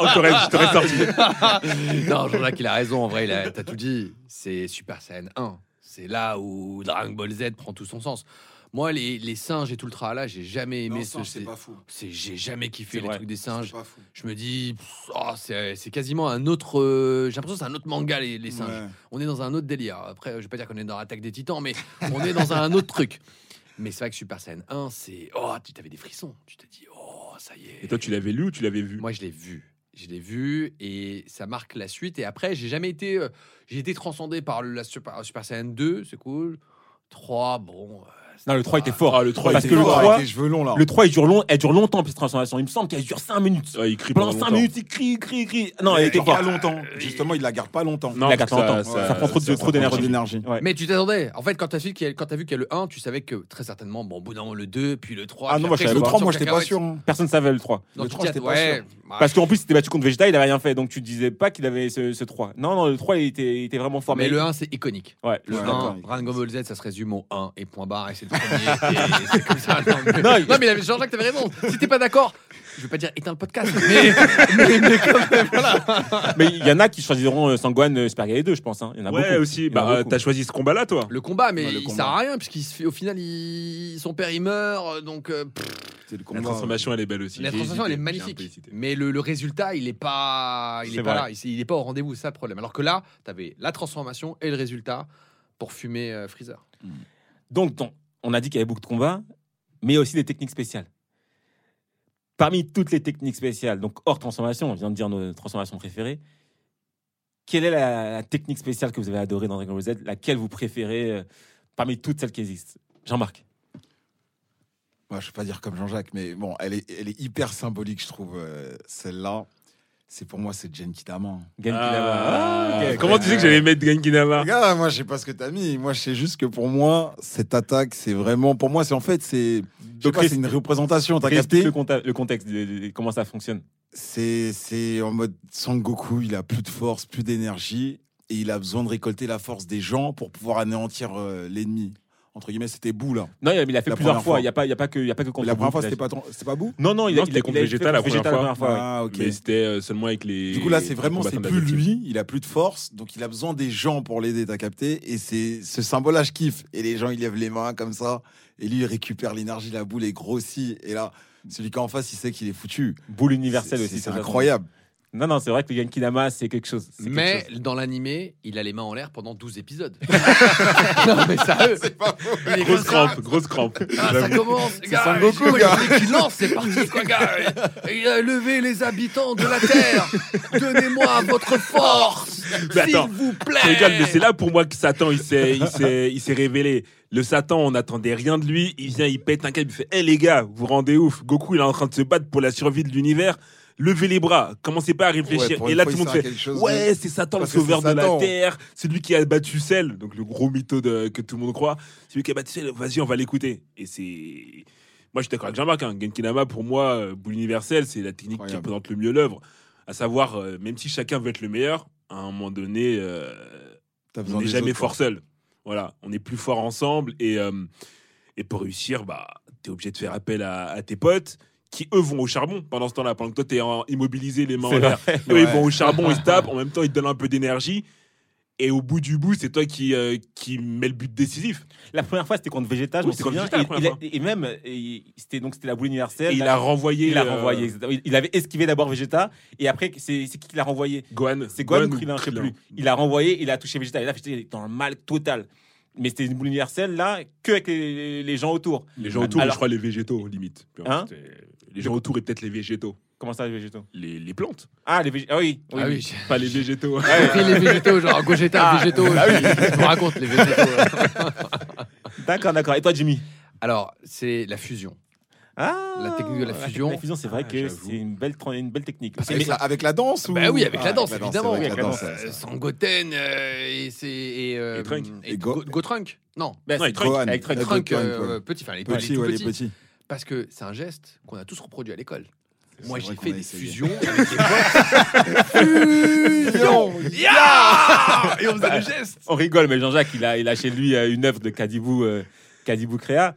[SPEAKER 4] on t'aurait- je t'aurais sorti.
[SPEAKER 3] non, Jean-Jacques, il a raison. En vrai, il a- t'as tout dit. C'est Super Saiyan 1. C'est là où Dragon Ball Z prend tout son sens. Moi, les, les singes et tout le tralala, j'ai jamais aimé
[SPEAKER 2] Non,
[SPEAKER 3] ce.
[SPEAKER 2] singe, c'est pas fou.
[SPEAKER 3] c'est- J'ai jamais kiffé
[SPEAKER 1] C'est
[SPEAKER 3] les
[SPEAKER 1] vrai.
[SPEAKER 3] trucs des
[SPEAKER 2] C'est
[SPEAKER 3] singes.
[SPEAKER 2] pas fou.
[SPEAKER 3] Je me dis, pff, oh, c'est c'est quasiment un autre. euh, J'ai l'impression que c'est un autre manga, les, les singes.
[SPEAKER 2] Ouais.
[SPEAKER 3] On est dans un autre délire. Après, je vais pas dire qu'on est dans Attaque des Titans, mais on est dans un autre truc. Mais c'est vrai que Super Saiyan 1, c'est. Oh, tu t'avais des frissons. Tu te dis, oh, ça y est.
[SPEAKER 4] Et toi, tu l'avais lu ou tu l'avais vu?
[SPEAKER 3] Moi, je l'ai vu. Je l'ai vu et ça marque la suite. Et après, j'ai jamais été. euh, j'ai été transcendé par la Super, Super Saiyan 2, c'est cool. 3, bon. euh,
[SPEAKER 1] Non, le 3 était fort.
[SPEAKER 4] Ah, le 3
[SPEAKER 1] Parce
[SPEAKER 4] était
[SPEAKER 1] que le
[SPEAKER 4] fort.
[SPEAKER 1] 3,
[SPEAKER 2] avec les cheveux longs là.
[SPEAKER 1] le 3 il dure, long, elle dure longtemps, cette transformation. Il me semble qu'elle dure 5 minutes.
[SPEAKER 4] Ouais, il crie
[SPEAKER 1] Pendant
[SPEAKER 4] pendant
[SPEAKER 1] 5
[SPEAKER 4] longtemps.
[SPEAKER 1] minutes, il crie, crie, crie. Non, elle
[SPEAKER 2] il
[SPEAKER 1] était
[SPEAKER 2] garde pas
[SPEAKER 1] forte.
[SPEAKER 2] longtemps. Justement, il la garde pas longtemps.
[SPEAKER 4] Non,
[SPEAKER 1] La garde
[SPEAKER 4] ça-
[SPEAKER 1] longtemps.
[SPEAKER 4] ça-
[SPEAKER 1] Ça prend trop de-
[SPEAKER 2] ça
[SPEAKER 1] trop d'énergie.
[SPEAKER 2] d'énergie.
[SPEAKER 1] Ouais.
[SPEAKER 3] Mais tu t'attendais. En fait, quand tu as, vu qu'il y a- quand t'as vu qu'il y a le 1, tu savais que très certainement, bon, au bout d'un moment, le 2, puis le 3.
[SPEAKER 1] Ah non, moi,
[SPEAKER 2] Le
[SPEAKER 1] pas.
[SPEAKER 2] 3,
[SPEAKER 3] sur
[SPEAKER 2] moi, j'étais pas sûr. hein.
[SPEAKER 1] Personne ne savait le 3.
[SPEAKER 3] Non,
[SPEAKER 2] Le
[SPEAKER 3] tu
[SPEAKER 2] 3,
[SPEAKER 3] t'y
[SPEAKER 2] j'étais pas sûr.
[SPEAKER 3] bah,
[SPEAKER 1] Parce qu'en plus, il s'était battu contre Vegeta, il avait rien fait. Donc tu disais pas qu'il avait ce, ce 3. Non, non, le 3, il était, il était vraiment fort.
[SPEAKER 3] Mais le 1, c'est iconique.
[SPEAKER 1] Ouais,
[SPEAKER 3] Le
[SPEAKER 2] Ouais,
[SPEAKER 3] 1,
[SPEAKER 2] d'accord.
[SPEAKER 3] Dragon Ball Z, ça se résume au 1 et point barre, et c'est premier. et c'est comme ça. Non, mais,
[SPEAKER 1] Non,
[SPEAKER 3] non,
[SPEAKER 1] il-
[SPEAKER 3] mais Jean-Jacques, t'avais raison. Si t'es pas d'accord, je vais pas dire éteins le podcast, mais, mais, mais quand même, voilà.
[SPEAKER 1] Mais il y en a qui choisiront euh, Sangwan euh, Super Guerrier 2, je pense. hein. Il y en a
[SPEAKER 4] Ouais,
[SPEAKER 1] beaucoup.
[SPEAKER 4] aussi. Bah, euh,
[SPEAKER 1] beaucoup.
[SPEAKER 4] t'as choisi ce combat-là, toi
[SPEAKER 3] Le combat, mais
[SPEAKER 2] Ouais, le
[SPEAKER 3] il
[SPEAKER 2] combat.
[SPEAKER 3] sert à rien, puisqu'il se fait, au final, il- son père, il meurt, donc. euh, pff,
[SPEAKER 4] La transformation, elle est belle aussi.
[SPEAKER 3] La transformation, elle est magnifique. Mais le, le résultat, il est pas, il est pas
[SPEAKER 1] vrai.
[SPEAKER 3] là. Il, il est pas au rendez-vous, c'est ça le problème. Alors que là, tu avais la transformation et le résultat pour fumer euh, Freezer.
[SPEAKER 1] Donc, donc, on a dit qu'il y avait beaucoup de combats, mais aussi des techniques spéciales. Parmi toutes les techniques spéciales, donc hors transformation, on vient de dire nos transformations préférées, quelle est la, technique spéciale que vous avez adorée dans Dragon Ball Z? Laquelle vous préférez euh, parmi toutes celles qui existent? Jean-Marc
[SPEAKER 2] Moi, je vais pas dire comme Jean-Jacques, mais bon, elle est, elle est hyper symbolique, je trouve, euh, celle-là. C'est pour moi, c'est Genkidama.
[SPEAKER 1] Genki
[SPEAKER 4] Ah,
[SPEAKER 1] Dama. Ah, ok.
[SPEAKER 4] Comment tu sais que j'allais mettre Genkinama
[SPEAKER 2] Regarde, moi, je sais pas ce que t'as mis. Moi, je sais juste que pour moi, cette attaque, c'est vraiment. Pour moi, c'est en fait, c'est. c'est une représentation, t'as capté
[SPEAKER 1] le, le contexte, comment ça fonctionne.
[SPEAKER 2] C'est c'est en mode Sangoku, il a plus de force, plus d'énergie, et il a besoin de récolter la force des gens pour pouvoir anéantir euh, l'ennemi. Entre guillemets, c'était Bou là.
[SPEAKER 1] Non, il a- il a fait
[SPEAKER 2] La
[SPEAKER 1] plusieurs fois. Il n'y a, pas- il y a pas que il y a pas que contre
[SPEAKER 2] la première fois, c'était pas, c'était pas Bou?
[SPEAKER 1] Non, non, il,
[SPEAKER 4] Non,
[SPEAKER 1] il
[SPEAKER 4] contre
[SPEAKER 1] il a
[SPEAKER 4] la
[SPEAKER 1] Vegeta
[SPEAKER 4] première
[SPEAKER 1] fois.
[SPEAKER 2] Ah.
[SPEAKER 4] Mais c'était euh, seulement avec les.
[SPEAKER 2] Du coup, là, c'est vraiment, c'est plus lui, il a plus de force, donc il a besoin des gens pour l'aider, t'as capté? Et c'est ce symbole-là, je kiffe. Et les gens, ils lèvent les mains comme ça, et lui, il récupère l'énergie, la boule est grossie. Et là, celui qui est en face, il sait qu'il est foutu.
[SPEAKER 1] Boule universelle aussi.
[SPEAKER 2] C'est incroyable.
[SPEAKER 1] Non, non, c'est vrai que le Genki Dama, c'est quelque chose. c'est quelque
[SPEAKER 3] Mais
[SPEAKER 1] chose.
[SPEAKER 3] dans l'animé, il a les mains en l'air pendant 12 épisodes. non, mais sérieux. Il est
[SPEAKER 4] Grosse
[SPEAKER 3] comme ça.
[SPEAKER 4] crampe, grosse crampe.
[SPEAKER 3] Ah, ça
[SPEAKER 4] J'avoue.
[SPEAKER 3] commence, gars.
[SPEAKER 2] Sangoku,
[SPEAKER 3] Moi,
[SPEAKER 2] gars.
[SPEAKER 3] je voulais qu'il lance, c'est parti, quoi, gars. Et, euh, levez les habitants de la Terre. Donnez-moi votre force,
[SPEAKER 4] Mais
[SPEAKER 3] s'il
[SPEAKER 4] attends,
[SPEAKER 3] vous plaît.
[SPEAKER 4] Regarde, mais c'est là pour moi que Satan, il s'est, il s'est, il s'est révélé. Le Satan, on n'attendait rien de lui. Il vient, il pète un câble, il fait Hé les gars, vous rendez ouf. Goku, il est en train de se battre pour la survie de l'univers. Levez les bras, commencez pas à réfléchir.
[SPEAKER 2] Ouais,
[SPEAKER 4] Et là, tout le monde fait Ouais, c'est Satan, le sauveur de la terre. C'est lui qui a battu Cell, donc le gros mytho de- que tout le monde croit. C'est lui qui a battu Cell, vas-y, on va l'écouter. Et c'est. Moi, je suis d'accord avec Jean-Marc. Hein. Genkinama, pour moi, euh, boule universelle, c'est la technique qui représente le mieux l'œuvre. À savoir, euh, même si chacun veut être le meilleur, à un moment donné, euh, on n'est jamais
[SPEAKER 2] autres,
[SPEAKER 4] fort seul. Voilà, on est plus fort ensemble et, euh, et pour réussir, bah, tu es obligé de faire appel à, à tes potes qui, eux, vont au charbon pendant ce temps-là. Pendant que toi, tu es immobilisé, les mains en l'air. Eux, ils vont au charbon, ils se tapent. En même temps, ils te donnent un peu d'énergie. Et au bout du bout, c'est toi qui, euh, qui mets le but décisif.
[SPEAKER 1] La première fois, c'était contre Vegeta, je
[SPEAKER 4] Oui, contre la
[SPEAKER 1] Et- et même, c'était donc c'était la boule universelle.
[SPEAKER 4] Et il a renvoyé.
[SPEAKER 1] il a
[SPEAKER 4] euh,
[SPEAKER 1] renvoyé. exactement. Il avait esquivé d'abord Vegeta, et après, c'est qui qui l'a renvoyé?
[SPEAKER 4] Gohan.
[SPEAKER 1] C'est Gohan ou
[SPEAKER 4] ou
[SPEAKER 1] Krillin, je sais plus. Il a renvoyé, il a touché Vegeta. Et là, Vegeta il est dans le mal total. Mais c'était une boule universelle, là, que avec les, les gens autour.
[SPEAKER 4] Les gens autour,
[SPEAKER 1] Alors-
[SPEAKER 4] je crois les végétaux, limite.
[SPEAKER 1] Hein?
[SPEAKER 4] Les gens autour et peut-être les végétaux.
[SPEAKER 1] Comment ça, les végétaux?
[SPEAKER 4] Les, les plantes,
[SPEAKER 1] Ah, les végétaux. Ah oui.
[SPEAKER 3] Ah oui,
[SPEAKER 4] pas les végétaux.
[SPEAKER 3] J'ai pris les végétaux, genre Gogeta,
[SPEAKER 1] Ah,
[SPEAKER 3] végétaux.
[SPEAKER 1] bah oui.
[SPEAKER 3] Je me raconte les végétaux.
[SPEAKER 1] D'accord, d'accord. Et toi, Jimmy?
[SPEAKER 3] Alors, c'est la fusion.
[SPEAKER 1] Ah
[SPEAKER 3] La technique de la fusion.
[SPEAKER 1] La fusion, c'est vrai
[SPEAKER 4] Ah,
[SPEAKER 1] que c'est une belle, tra- une belle technique.
[SPEAKER 2] Avec,
[SPEAKER 1] Mais-
[SPEAKER 2] la, avec la danse ou
[SPEAKER 3] Bah oui, avec la danse,
[SPEAKER 2] avec
[SPEAKER 3] évidemment.
[SPEAKER 1] Avec
[SPEAKER 2] la danse,
[SPEAKER 3] Euh, Sangoten euh, et c'est et, euh,
[SPEAKER 4] Et Trunk.
[SPEAKER 3] et
[SPEAKER 2] Et Go-
[SPEAKER 3] Go- Gotrunk. Non,
[SPEAKER 1] bah,
[SPEAKER 4] Non,
[SPEAKER 1] Trunk, avec Trunk.
[SPEAKER 3] Trunk
[SPEAKER 2] Trunk,
[SPEAKER 3] euh, petit, enfin les, les
[SPEAKER 2] Petit,
[SPEAKER 3] tout
[SPEAKER 2] ouais, les
[SPEAKER 3] petits. Parce que c'est un geste qu'on a tous reproduit à l'école. Moi, j'ai fait des fusions avec des potes. Fusion Ya Et on faisait le geste.
[SPEAKER 1] On rigole, mais Jean-Jacques, il a, il a chez lui euh, une œuvre de Kadibou, euh, Kadibou Créa,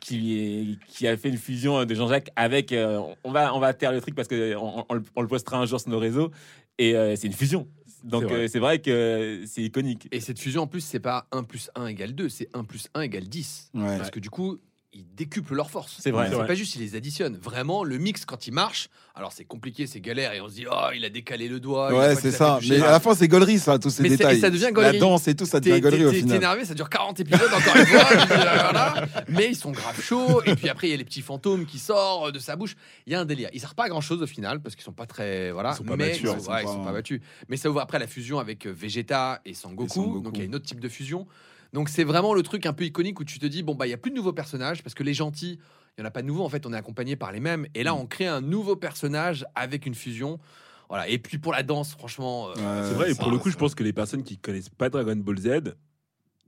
[SPEAKER 1] qui, qui a fait une fusion de Jean-Jacques avec. euh, on, va, on va taire le truc parce qu'on on, on le- postera un jour sur nos réseaux. Et euh, c'est une fusion. Donc
[SPEAKER 4] C'est vrai.
[SPEAKER 1] euh, vrai que c'est iconique.
[SPEAKER 3] Et cette fusion, en plus, c'est pas 1 plus 1 égale 2, c'est 1 plus 1 égale 10.
[SPEAKER 2] Ouais.
[SPEAKER 3] Parce que du coup, ils décuplent leurs forces.
[SPEAKER 1] C'est vrai.
[SPEAKER 4] C'est
[SPEAKER 3] pas juste, ils les additionnent. Vraiment, le mix, quand il marche, alors c'est compliqué, c'est galère, et on se dit, oh, il a décalé le doigt.
[SPEAKER 2] Ouais, c'est ça. Mais à la fin, c'est gaulerie, ça, tous ces
[SPEAKER 3] Mais
[SPEAKER 2] détails.
[SPEAKER 3] ça devient
[SPEAKER 2] La
[SPEAKER 3] gaulerie.
[SPEAKER 2] danse et tout, ça devient gaulerie au
[SPEAKER 3] t'es- t'es
[SPEAKER 2] final.
[SPEAKER 3] énervé, ça dure 40 épisodes encore une fois. dis, voilà. Mais ils sont grave chauds. Et puis après, il y a les petits fantômes qui sortent de sa bouche. Il y a un délire. Ils servent pas à grand chose au final parce qu'ils sont pas très. Voilà.
[SPEAKER 4] Ils sont pas
[SPEAKER 3] mais
[SPEAKER 4] battus,
[SPEAKER 3] Ils sont,
[SPEAKER 2] ils sont
[SPEAKER 3] ouais, ils
[SPEAKER 2] pas-
[SPEAKER 3] sont pas battus. Mais ça ouvre après la fusion avec euh, Vegeta et Sangoku.
[SPEAKER 2] Et Sangoku.
[SPEAKER 3] Donc il y a une autre type de fusion. Donc c'est vraiment le truc un peu iconique où tu te dis bon bah il y a plus de nouveaux personnages parce que les gentils il y en a pas de nouveaux en fait on est accompagné par les mêmes et
[SPEAKER 2] Mm.
[SPEAKER 3] là on crée un nouveau personnage avec une fusion voilà et puis pour la danse franchement euh,
[SPEAKER 2] Ouais,
[SPEAKER 4] C'est vrai, et pour le coup, je pense que les personnes qui connaissent pas Dragon Ball Z,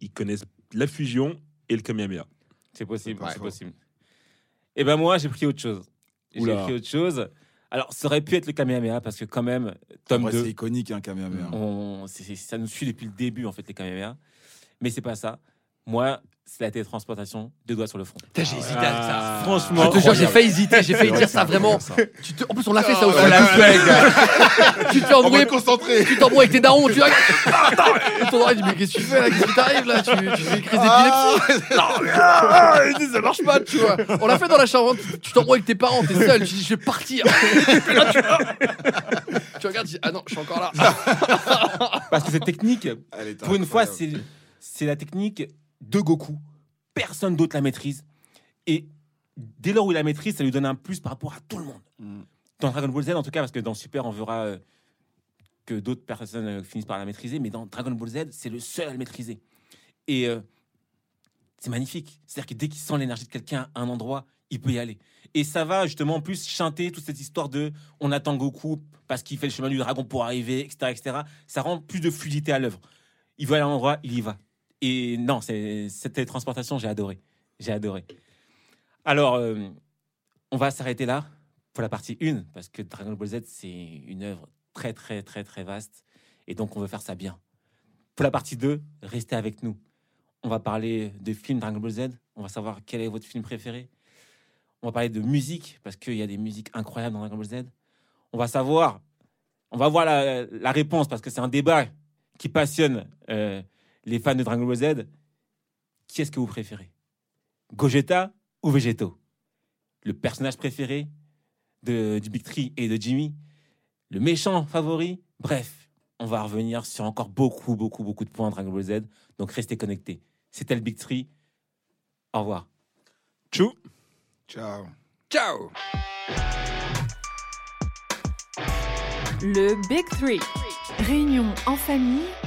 [SPEAKER 4] ils connaissent la fusion et le Kamehameha.
[SPEAKER 1] C'est possible,
[SPEAKER 3] Ouais.
[SPEAKER 1] c'est possible. Et ben moi, j'ai pris autre chose. J'ai pris autre chose. Alors, ça aurait pu être le Kamehameha parce que quand même, tome
[SPEAKER 2] Après,
[SPEAKER 1] 2,
[SPEAKER 2] C'est iconique, un Kamehameha.
[SPEAKER 1] on, c'est- c'est- ça nous suit depuis le début, en fait, les Kamehameha. Mais c'est pas ça. Moi, c'est la télétransportation, deux doigts sur le front.
[SPEAKER 3] putain, j'ai hésité avec ça
[SPEAKER 1] Franchement,
[SPEAKER 3] je te jure, j'ai failli hésiter, j'ai failli dire
[SPEAKER 2] c'est
[SPEAKER 3] ça vraiment. Tu te- En plus, on l'a fait ça aussi.
[SPEAKER 2] on l'a fait,
[SPEAKER 3] tu te fais
[SPEAKER 2] On va
[SPEAKER 3] embrouiller,
[SPEAKER 2] te concentrer.
[SPEAKER 3] tu t'embrouilles avec tes darons, tu Attends, et ton oreille dit, mais qu'est-ce que tu fais là? Qu'est-ce qui t'arrive là? Tu, tu fais une crise d'épilepsie Non, mais ah, il dit, ça marche pas, tu vois. On l'a fait dans la chambre, hein. tu- tu t'embrouilles avec tes parents, t'es seul, tu dis, je vais partir. Là, tu, tu regardes, tu dis, ah non, je suis encore là.
[SPEAKER 1] Parce que cette technique, pour une fois, c'est c'est la technique de Goku. Personne d'autre la maîtrise. Et dès lors où il la maîtrise, ça lui donne un plus par rapport à tout le monde.
[SPEAKER 2] Mm.
[SPEAKER 1] Dans Dragon Ball Z, en tout cas, parce que dans Super, on verra euh, que d'autres personnes euh, finissent par la maîtriser, mais dans Dragon Ball Z, c'est le seul à le maîtriser. Et euh, c'est magnifique. C'est-à-dire que dès qu'il sent l'énergie de quelqu'un à un endroit, il peut y aller. Et ça va justement en plus chanter toute cette histoire de on attend Goku parce qu'il fait le chemin du dragon pour arriver, etc. etc. Ça rend plus de fluidité à l'œuvre. Il veut aller à un endroit, il y va. Et non, cette télétransportation, j'ai adoré. J'ai adoré. Alors, euh, on va s'arrêter là pour la partie 1, parce que Dragon Ball Z, c'est une œuvre très, très, très, très vaste. Et donc, on veut faire ça bien. Pour la partie 2, restez avec nous. On va parler de films Dragon Ball Z. On va savoir quel est votre film préféré. On va parler de musique, parce qu'il y a des musiques incroyables dans Dragon Ball Z. On va savoir, on va voir la, la réponse, parce que c'est un débat qui passionne euh, les fans de Dragon Ball Z. Qui est-ce que vous préférez? Gogeta ou Vegeto Le personnage préféré de, du Big Tree et de Jimmy? Le méchant favori? Bref, on va revenir sur encore beaucoup, beaucoup, beaucoup de points de Dragon Ball Z. Donc restez connectés. C'était le Big Tree. Au revoir.
[SPEAKER 4] Tchou
[SPEAKER 2] Ciao.
[SPEAKER 3] Ciao
[SPEAKER 5] Le Big Three. Réunion en famille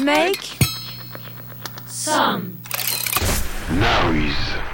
[SPEAKER 5] Make some
[SPEAKER 6] Noise.